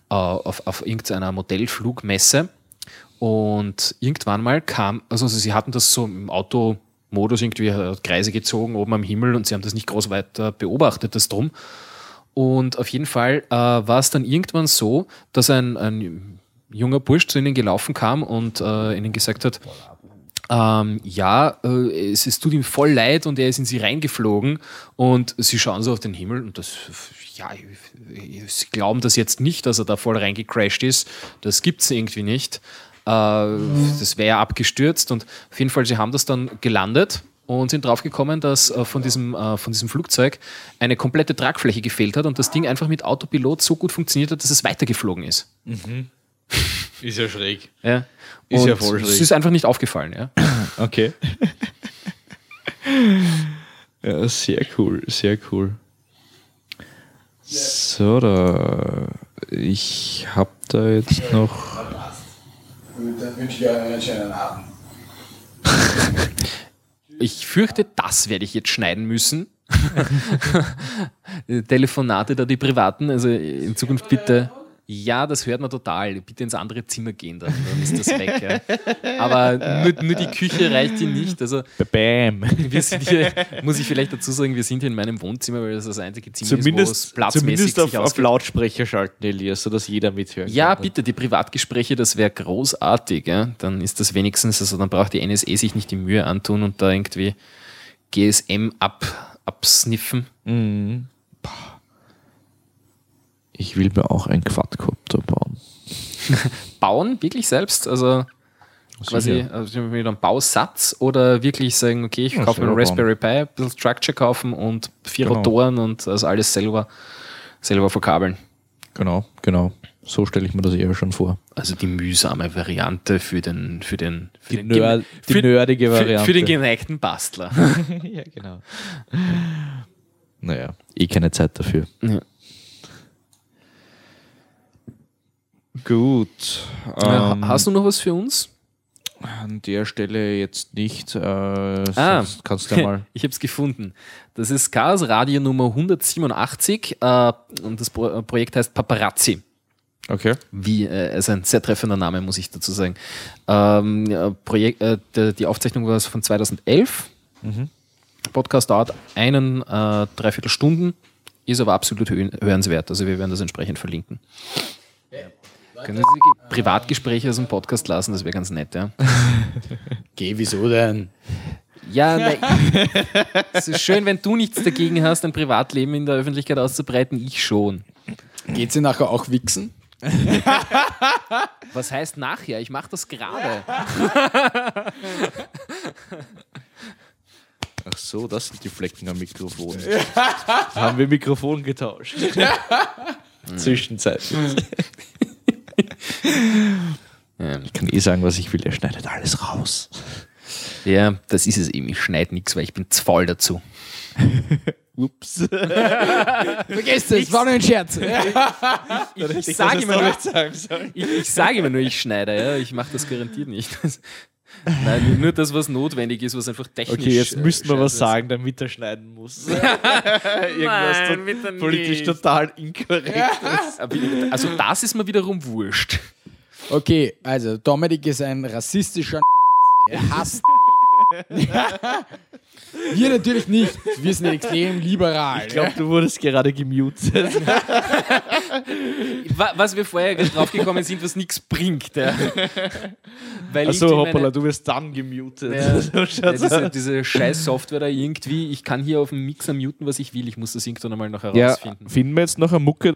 äh, auf, auf irgendeiner Modellflugmesse und irgendwann mal kam, also sie hatten das so im Automodus irgendwie äh, Kreise gezogen oben am Himmel und sie haben das nicht groß weiter beobachtet, das drum. Und auf jeden Fall äh, war es dann irgendwann so, dass ein, ein junger Bursch zu ihnen gelaufen kam und äh, ihnen gesagt hat, ähm, ja, äh, es, es tut ihm voll leid und er ist in sie reingeflogen und sie schauen so auf den Himmel und das, ja, sie glauben das jetzt nicht, dass er da voll reingecrashed ist. Das gibt es irgendwie nicht. Äh, das wäre abgestürzt und auf jeden Fall, sie haben das dann gelandet und sind draufgekommen, dass äh, von, diesem, äh, von diesem Flugzeug eine komplette Tragfläche gefehlt hat und das Ding einfach mit Autopilot so gut funktioniert hat, dass es weitergeflogen ist. Ist ja schräg. Ja. Ist und ja voll schräg. Es ist einfach nicht aufgefallen, ja. Okay. ja, sehr cool, sehr cool. So, da. Ich habe da jetzt noch. Dann wünsche ich euch einen schönen Abend. Ich fürchte, das werde ich jetzt schneiden müssen. Telefonate da die privaten, also in Zukunft bitte. Ja, das hört man total. Bitte ins andere Zimmer gehen, dann, dann ist das weg. Ja. Aber nur, nur die Küche reicht hier nicht. Also Bam! wir sind hier, muss ich vielleicht dazu sagen, wir sind hier in meinem Wohnzimmer, weil das das einzige Zimmer ist, wo es Zumindest, platzmäßig zumindest auf, auf. Lautsprecher schalten, Elias, sodass jeder mithören Ja, kann. bitte, die Privatgespräche, das wäre großartig. Ja? Dann ist das wenigstens, also dann braucht die NSE sich nicht die Mühe antun und da irgendwie GSM ab, absniffen. Ich will mir auch ein Quadcopter bauen. Bauen, wirklich selbst? Also quasi also mit einem Bausatz oder wirklich sagen, okay, ich kaufe mir einen Raspberry Pi, ein bisschen Structure kaufen und vier Genau. Rotoren und das alles selber, selber verkabeln. Genau, genau. So stelle ich mir das eher schon vor. Also die mühsame Variante für den, für den, für Die den nerd- die für, nerdige für, Variante. für den geneigten Bastler. ja, genau. naja, eh keine Zeit dafür. Ja. Gut. Ja, Ähm, Hast du noch was für uns? an der Stelle jetzt nicht. Äh, Ah. kannst du ja mal. Ich habe es gefunden. Das ist Chaos Radio Nummer 187 äh, und das Pro Projekt heißt Paparazzi. Okay. Wie, äh, also ein sehr treffender Name, muss ich dazu sagen. Ähm, Projekt, äh, die, Aufzeichnung war von 2011. Podcast dauert einen, äh, dreiviertel Stunden, ist aber absolut hö hörenswert. Also wir werden das entsprechend verlinken. Können Sie Ge- Privatgespräche aus dem Podcast lassen? Das wäre ganz nett, ja. Geh, wieso denn? Ja, nein, es ist schön, wenn du nichts dagegen hast, ein Privatleben in der Öffentlichkeit auszubreiten. Ich schon. Geht sie nachher auch wichsen? Was heißt nachher? Ich mache das gerade. Ach so, das sind die Flecken am Mikrofon. Haben wir Mikrofon getauscht. Zwischenzeit. Ich kann eh sagen, was ich will. Er schneidet alles raus. Ja, das ist es eben. Ich schneide nichts, weil ich bin zu faul dazu. Ups. Vergesst es, war nur ein Scherz. Ich, ich sage immer, nur- ich, ich sage immer nur, ich schneide. Ja? Ich mache das garantiert nicht. Nein, nur das, was notwendig ist, was einfach technisch Okay, jetzt äh, müssten wir was ist. sagen, damit er schneiden muss. Irgendwas Nein, bitte politisch nicht. total inkorrekt. Aber- Also das ist mir wiederum wurscht. Okay, also Dominik ist ein rassistischer Er hasst Wir natürlich nicht. Wir sind extrem liberal. Ich glaube, du wurdest gerade gemutet. Wa- Was wir vorher drauf gekommen sind, was nichts bringt. Ja. Weil Achso, hoppala, meine- du wirst dann gemutet. Ja, So ja, diese, diese scheiß Software da irgendwie, ich kann hier auf dem Mixer muten, was ich will. Ich muss das irgendwann einmal noch ja, herausfinden. finden wir jetzt noch eine Mucke?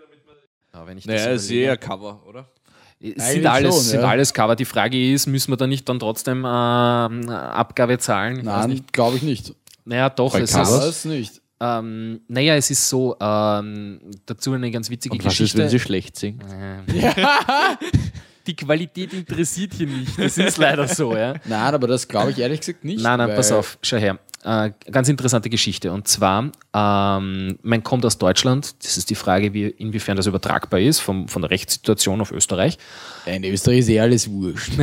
Ja, wenn ich das Naja, ist eh ein Cover, oder? Sind alles, schon, sind ja. alles Cover. Die Frage ist, müssen wir da nicht dann trotzdem ähm, Abgabe zahlen? Ich Nein, glaube ich nicht. Naja, doch. Bei Es Covers? ist, nicht. ähm, naja, es ist so, ähm, dazu eine ganz witzige Und was ist, Geschichte. wenn sie schlecht singt? die Qualität interessiert hier nicht. Das ist leider so, ja. Nein, aber das glaube ich ehrlich gesagt nicht. Nein, nein, pass auf, schau her. Äh, ganz interessante Geschichte. Und zwar, ähm, man kommt aus Deutschland. Das ist die Frage, wie, inwiefern das übertragbar ist vom, von der Rechtssituation auf Österreich. In Österreich ist eh alles wurscht.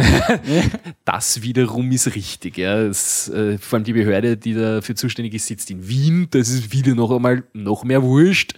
Das wiederum ist richtig. Ja. Es, äh, vor allem die Behörde, die dafür zuständig ist, sitzt in Wien. Das ist wieder noch einmal noch mehr wurscht.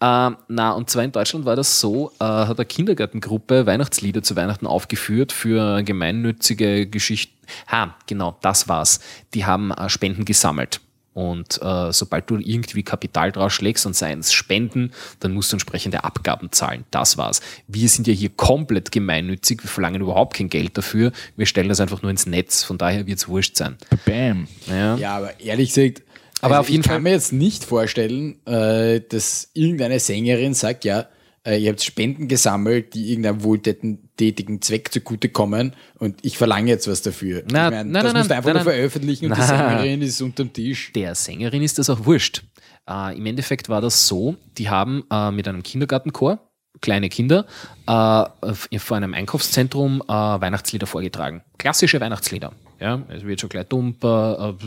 Ähm, na, und zwar in Deutschland war das so, äh, hat eine Kindergartengruppe Weihnachtslieder zu Weihnachten aufgeführt für gemeinnützige Geschichten. Ha, genau, das war's. Die haben äh, Spenden gesammelt. Und äh, sobald du irgendwie Kapital draus schlägst und seien es Spenden, dann musst du entsprechende Abgaben zahlen. Das war's. Wir sind ja hier komplett gemeinnützig, wir verlangen überhaupt kein Geld dafür. Wir stellen das einfach nur ins Netz, von daher wird's wurscht sein. Bam. Ja. Ja, aber ehrlich gesagt, Aber also auf jeden ich kann Fall- mir jetzt nicht vorstellen, äh, dass irgendeine Sängerin sagt, ja, äh, ihr habt Spenden gesammelt, die irgendeinem wohltätigen Zweck zugutekommen und ich verlange jetzt was dafür. Na, ich mein, nein, das nein, musst du nein, einfach nein, nur veröffentlichen und die. Sängerin ist unterm Tisch. Der Sängerin ist das auch wurscht. Äh, Im Endeffekt war das so, die haben äh, mit einem Kindergartenchor, kleine Kinder, äh, vor einem Einkaufszentrum äh, Weihnachtslieder vorgetragen. Klassische Weihnachtslieder. Ja, es wird schon gleich dumper, äh,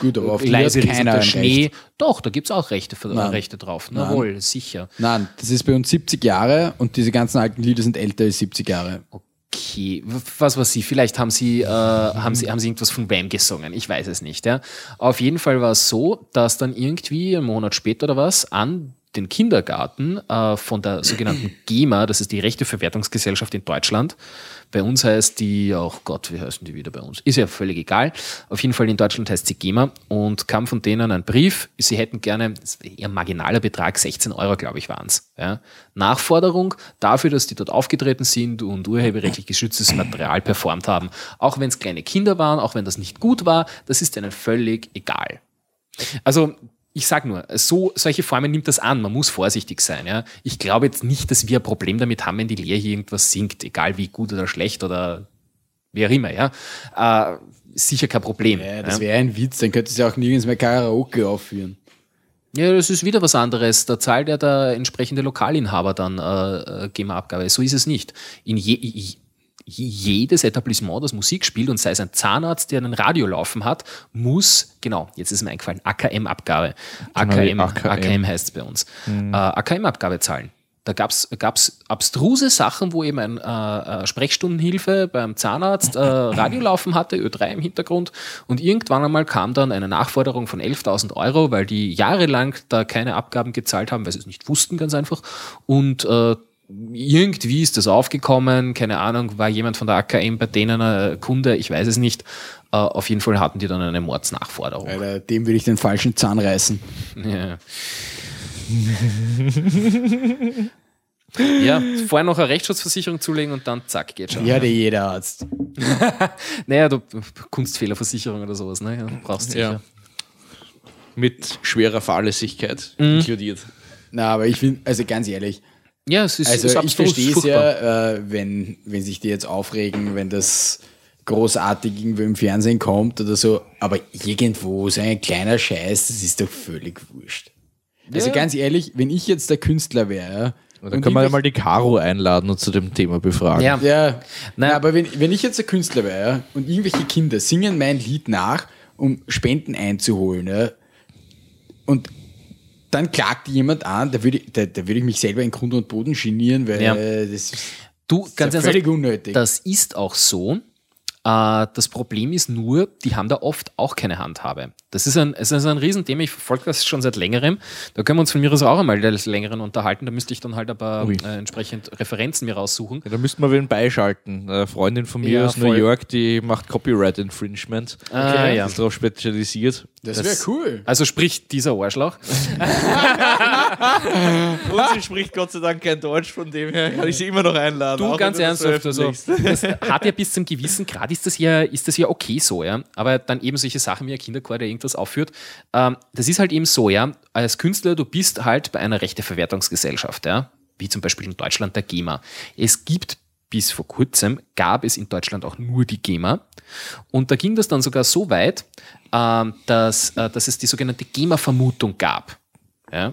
Gut, aber auf die leise keiner Schnee. Recht. Doch, da gibt es auch Rechte. Rechte drauf. Nein. Jawohl, sicher. Nein, das ist bei uns 70 Jahre und diese ganzen alten Lieder sind älter als 70 Jahre. Okay, was war sie? Vielleicht haben sie, äh, haben sie, haben sie irgendwas von Bam gesungen. Ich weiß es nicht. Ja. Auf jeden Fall war es so, dass dann irgendwie einen Monat später oder was an den Kindergarten äh, von der sogenannten GEMA, das ist die Rechteverwertungsgesellschaft in Deutschland. Bei uns heißt die, oh Gott, wie heißen die wieder bei uns? Ist ja völlig egal. Auf jeden Fall in Deutschland heißt sie GEMA und kam von denen ein Brief, sie hätten gerne, ein marginaler Betrag, 16 Euro, glaube ich, waren es. Ja. Nachforderung dafür, dass die dort aufgetreten sind und urheberrechtlich geschütztes Material performt haben. Auch wenn es kleine Kinder waren, auch wenn das nicht gut war, das ist ihnen völlig egal. Also ich sag nur, so, solche Formen nimmt das an. Man muss vorsichtig sein. Ja? Ich glaube jetzt nicht, dass wir ein Problem damit haben, wenn die Lehre hier irgendwas singt, egal wie gut oder schlecht oder wie auch immer. Ja? Äh, sicher kein Problem. Ja, das ja? wäre ein Witz, dann könntest du auch nirgends mehr Karaoke aufführen. ja, das ist wieder was anderes. Da zahlt ja der entsprechende Lokalinhaber dann äh, äh, GEMA-Abgabe. So ist es nicht. In je, jedes Etablissement, das Musik spielt und sei es ein Zahnarzt, der einen Radio laufen hat, muss, genau, jetzt ist mir eingefallen, AKM-Abgabe. AKM, AKM. AKM heißt es bei uns. Äh, AKM-Abgabe zahlen. Da gab es abstruse Sachen, wo eben ein äh, äh, Sprechstundenhilfe beim Zahnarzt äh, Radio laufen hatte, Ö3 im Hintergrund. Und irgendwann einmal kam dann eine Nachforderung von 11.000 Euro, weil die jahrelang da keine Abgaben gezahlt haben, weil sie es nicht wussten, ganz einfach. Und äh, irgendwie ist das aufgekommen, keine Ahnung, war jemand von der AKM bei denen ein Kunde, ich weiß es nicht. Äh, auf jeden Fall hatten die dann eine Mordsnachforderung. Alter, dem würde ich den falschen Zahn reißen. Ja. ja, vorher noch eine Rechtsschutzversicherung zulegen und dann zack, geht schon. Ja, der jeder Arzt. Naja, du Kunstfehlerversicherung oder sowas, ne? Ja, brauchst sicher. Ja. Mit schwerer Fahrlässigkeit Mhm. inkludiert. Na, aber ich finde, also ganz ehrlich, Ja, es ist, also ist ich verstehe es ja, äh, wenn, wenn sich die jetzt aufregen, wenn das großartig irgendwo im Fernsehen kommt oder so, aber irgendwo so ein kleiner Scheiß, das ist doch völlig wurscht. Also Ja. ganz ehrlich, wenn ich jetzt der Künstler wäre, Dann können wir ja mal die Caro einladen und zu dem Thema befragen. Ja, Ja, Na- na, aber wenn, wenn ich jetzt ein Künstler wäre und irgendwelche Kinder singen mein Lied nach, um Spenden einzuholen, ja, und dann klagt jemand an, da würde ich, da, da würde ich mich selber in Grund und Boden genieren, weil Ja. das ist du, ganz ja ernsthaft, völlig unnötig. Das ist auch so. Äh, das Problem ist nur, die haben da oft auch keine Handhabe. Das ist ein, es ist ein Riesenthema. Ich verfolge das schon seit längerem. Da können wir uns von mir aus auch einmal des Längeren unterhalten. Da müsste ich dann halt aber äh, entsprechend Referenzen mir raussuchen. Ja, da müssten wir wen beischalten. Eine Freundin von mir Ja, aus New voll. York, die macht Copyright Infringement. Ah, ja. Ist darauf spezialisiert. das wäre cool. Also sprich dieser Arschloch. Und sie spricht Gott sei Dank kein Deutsch, von dem her kann ich sie immer noch einladen. Du, ganz das ernsthaft, also, das hat ja bis zum gewissen Grad ist das ja, ist das ja okay so, ja. Aber dann eben solche Sachen wie ein Kinderchor, der irgendwas aufführt, ähm, das ist halt eben so, ja. Als Künstler, du bist halt bei einer Rechteverwertungsgesellschaft, ja. Wie zum Beispiel in Deutschland der GEMA. Es gibt bis vor kurzem gab es in Deutschland auch nur die GEMA. Und da ging das dann sogar so weit, ähm, dass, äh, dass es die sogenannte GEMA-Vermutung gab. Ja?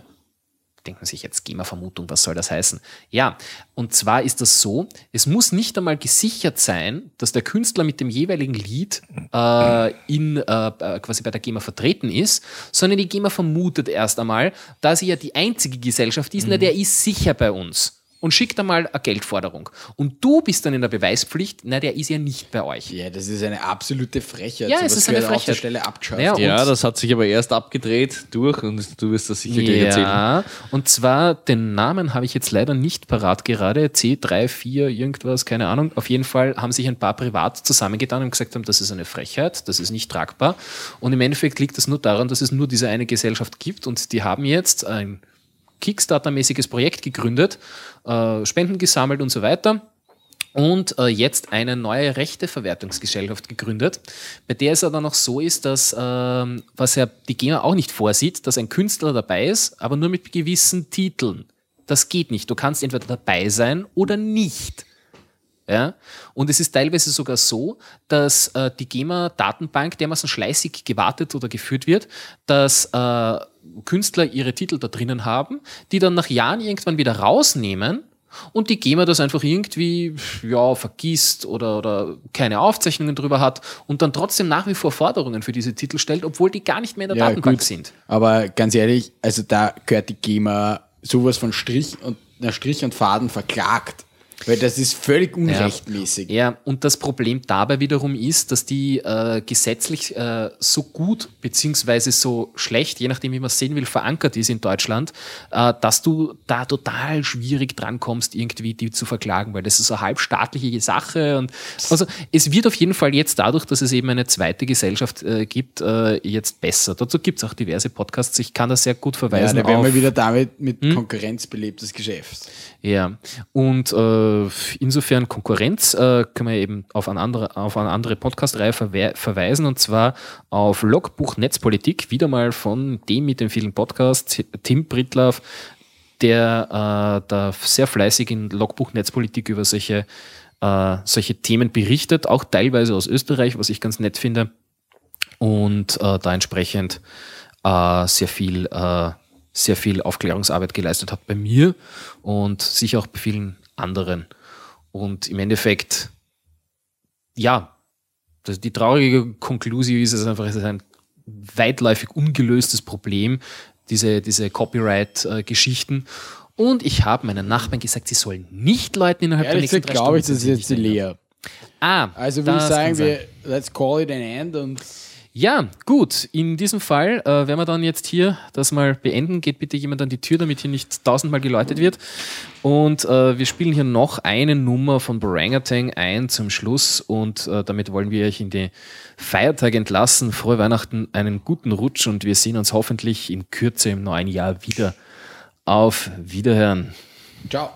Denkt man sich jetzt GEMA-Vermutung, was soll das heißen? Ja, und zwar ist das so, es muss nicht einmal gesichert sein, dass der Künstler mit dem jeweiligen Lied äh, in, äh, äh, quasi bei der GEMA vertreten ist, sondern die GEMA vermutet erst einmal, da sie ja die einzige Gesellschaft ist, na, der ist sicher bei uns. Und schickt einmal eine Geldforderung. Und du bist dann in der Beweispflicht, na, der ist ja nicht bei euch. Ja, das ist eine absolute Frechheit. Ja, es ist eine gehört auf der Frechheit. Stelle abgeschafft. Ja, Ja, das hat sich aber erst abgedreht durch und du wirst das sicher gleich erzählen. Ja, und zwar den Namen habe ich jetzt leider nicht parat gerade. C34, irgendwas, keine Ahnung. Auf jeden Fall haben sich ein paar privat zusammengetan und gesagt haben, das ist eine Frechheit, das ist nicht tragbar. Und im Endeffekt liegt es nur daran, dass es nur diese eine Gesellschaft gibt und die haben jetzt ein Kickstarter-mäßiges Projekt gegründet, äh, Spenden gesammelt und so weiter und äh, jetzt eine neue Rechteverwertungsgesellschaft gegründet, bei der es aber noch so ist, dass, ähm, was ja die GEMA auch nicht vorsieht, dass ein Künstler dabei ist, aber nur mit gewissen Titeln. Das geht nicht. Du kannst entweder dabei sein oder nicht. Ja? Und es ist teilweise sogar so, dass äh, die GEMA-Datenbank dermaßen schleißig gewartet oder geführt wird, dass äh, Künstler ihre Titel da drinnen haben, die dann nach Jahren irgendwann wieder rausnehmen und die GEMA das einfach irgendwie ja, vergisst oder, oder keine Aufzeichnungen drüber hat und dann trotzdem nach wie vor Forderungen für diese Titel stellt, obwohl die gar nicht mehr in der Ja, Datenbank gut. sind. Aber ganz ehrlich, also da gehört die GEMA sowas von Strich und, na, Strich und Faden verklagt. Weil das ist völlig unrechtmäßig. Ja, und das Problem dabei wiederum ist, dass die äh, gesetzlich äh, so gut beziehungsweise so schlecht, je nachdem wie man es sehen will, verankert ist in Deutschland, äh, dass du da total schwierig drankommst, irgendwie die zu verklagen, weil das ist eine halbstaatliche Sache. Und also es wird auf jeden Fall jetzt dadurch, dass es eben eine zweite Gesellschaft äh, gibt, äh, jetzt besser. Dazu gibt es auch diverse Podcasts. Ich kann das sehr gut Ja, verweisen. da wären auf, wir wieder damit mit Hm? Konkurrenz belebtes Geschäft. ja, und äh, insofern Konkurrenz äh, können wir eben auf eine andere, auf eine andere Podcast-Reihe verwe verweisen und zwar auf Logbuch Netzpolitik, wieder mal von dem mit den vielen Podcasts, Tim Brittlaff, der äh, da sehr fleißig in Logbuch Netzpolitik über solche, äh, solche Themen berichtet, auch teilweise aus Österreich, was ich ganz nett finde und äh, da entsprechend äh, sehr viel äh, sehr viel Aufklärungsarbeit geleistet hat bei mir und sicher auch bei vielen anderen. Und im Endeffekt, ja, das, die traurige Konklusion ist es einfach, es ist ein weitläufig ungelöstes Problem, diese, diese Copyright-Geschichten. Und ich habe meinen Nachbarn gesagt, sie sollen nicht Leuten innerhalb der Ehrlich nächsten gesagt drei glaube ich, das ist jetzt die Lea. Ah, Also würde ich sagen, wir let's call it an end und Ja, gut. In diesem Fall äh, werden wir dann jetzt hier das mal beenden. Geht bitte jemand an die Tür, damit hier nicht tausendmal geläutet wird. Und äh, wir spielen hier noch eine Nummer von Barangatang ein zum Schluss. Und äh, damit wollen wir euch in die Feiertage entlassen. Frohe Weihnachten, einen guten Rutsch und wir sehen uns hoffentlich in Kürze im neuen Jahr wieder. Auf Wiederhören. Ciao.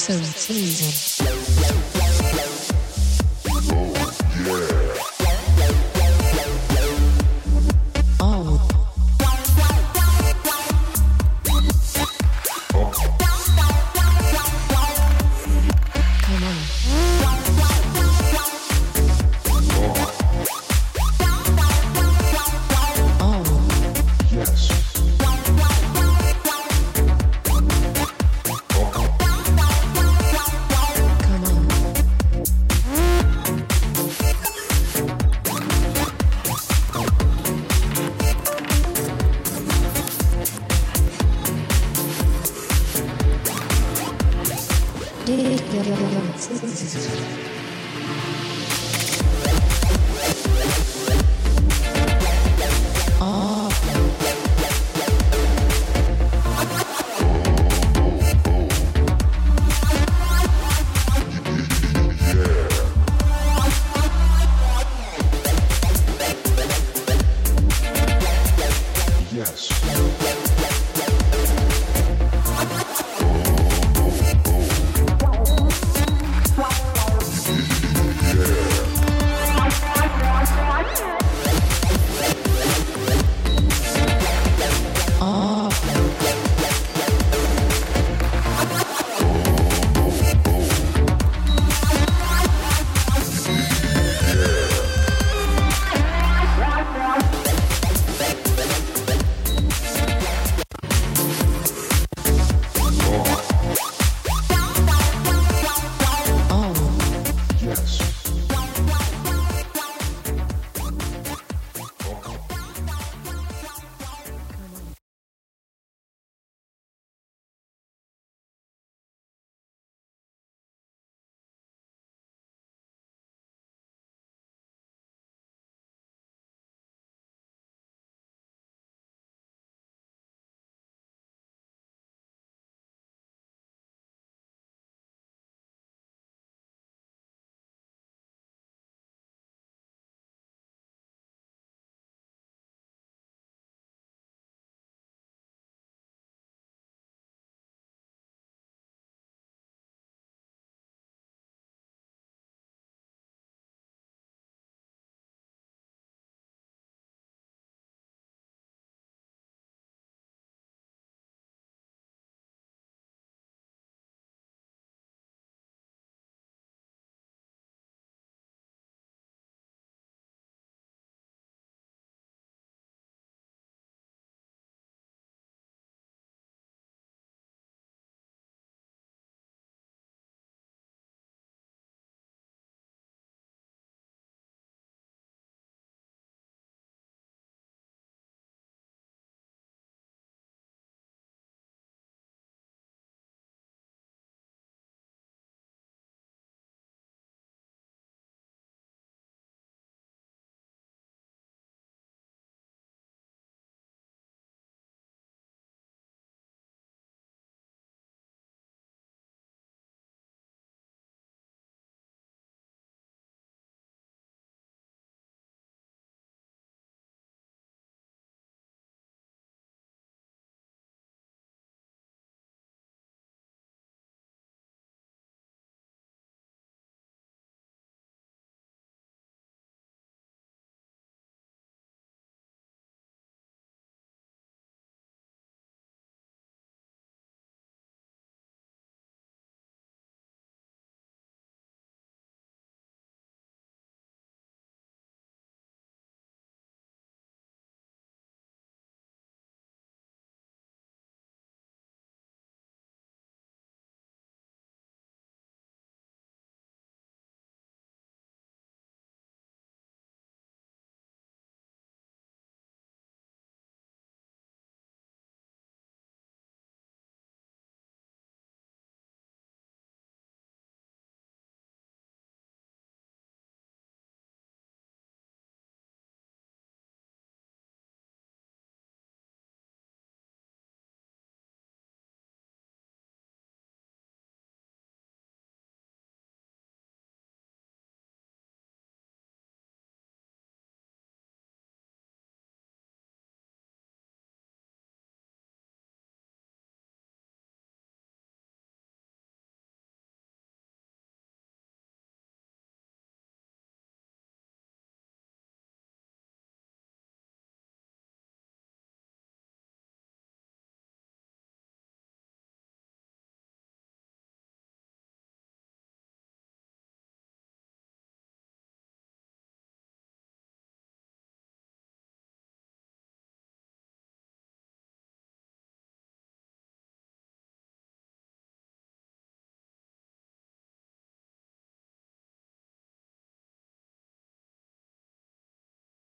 So sleazy.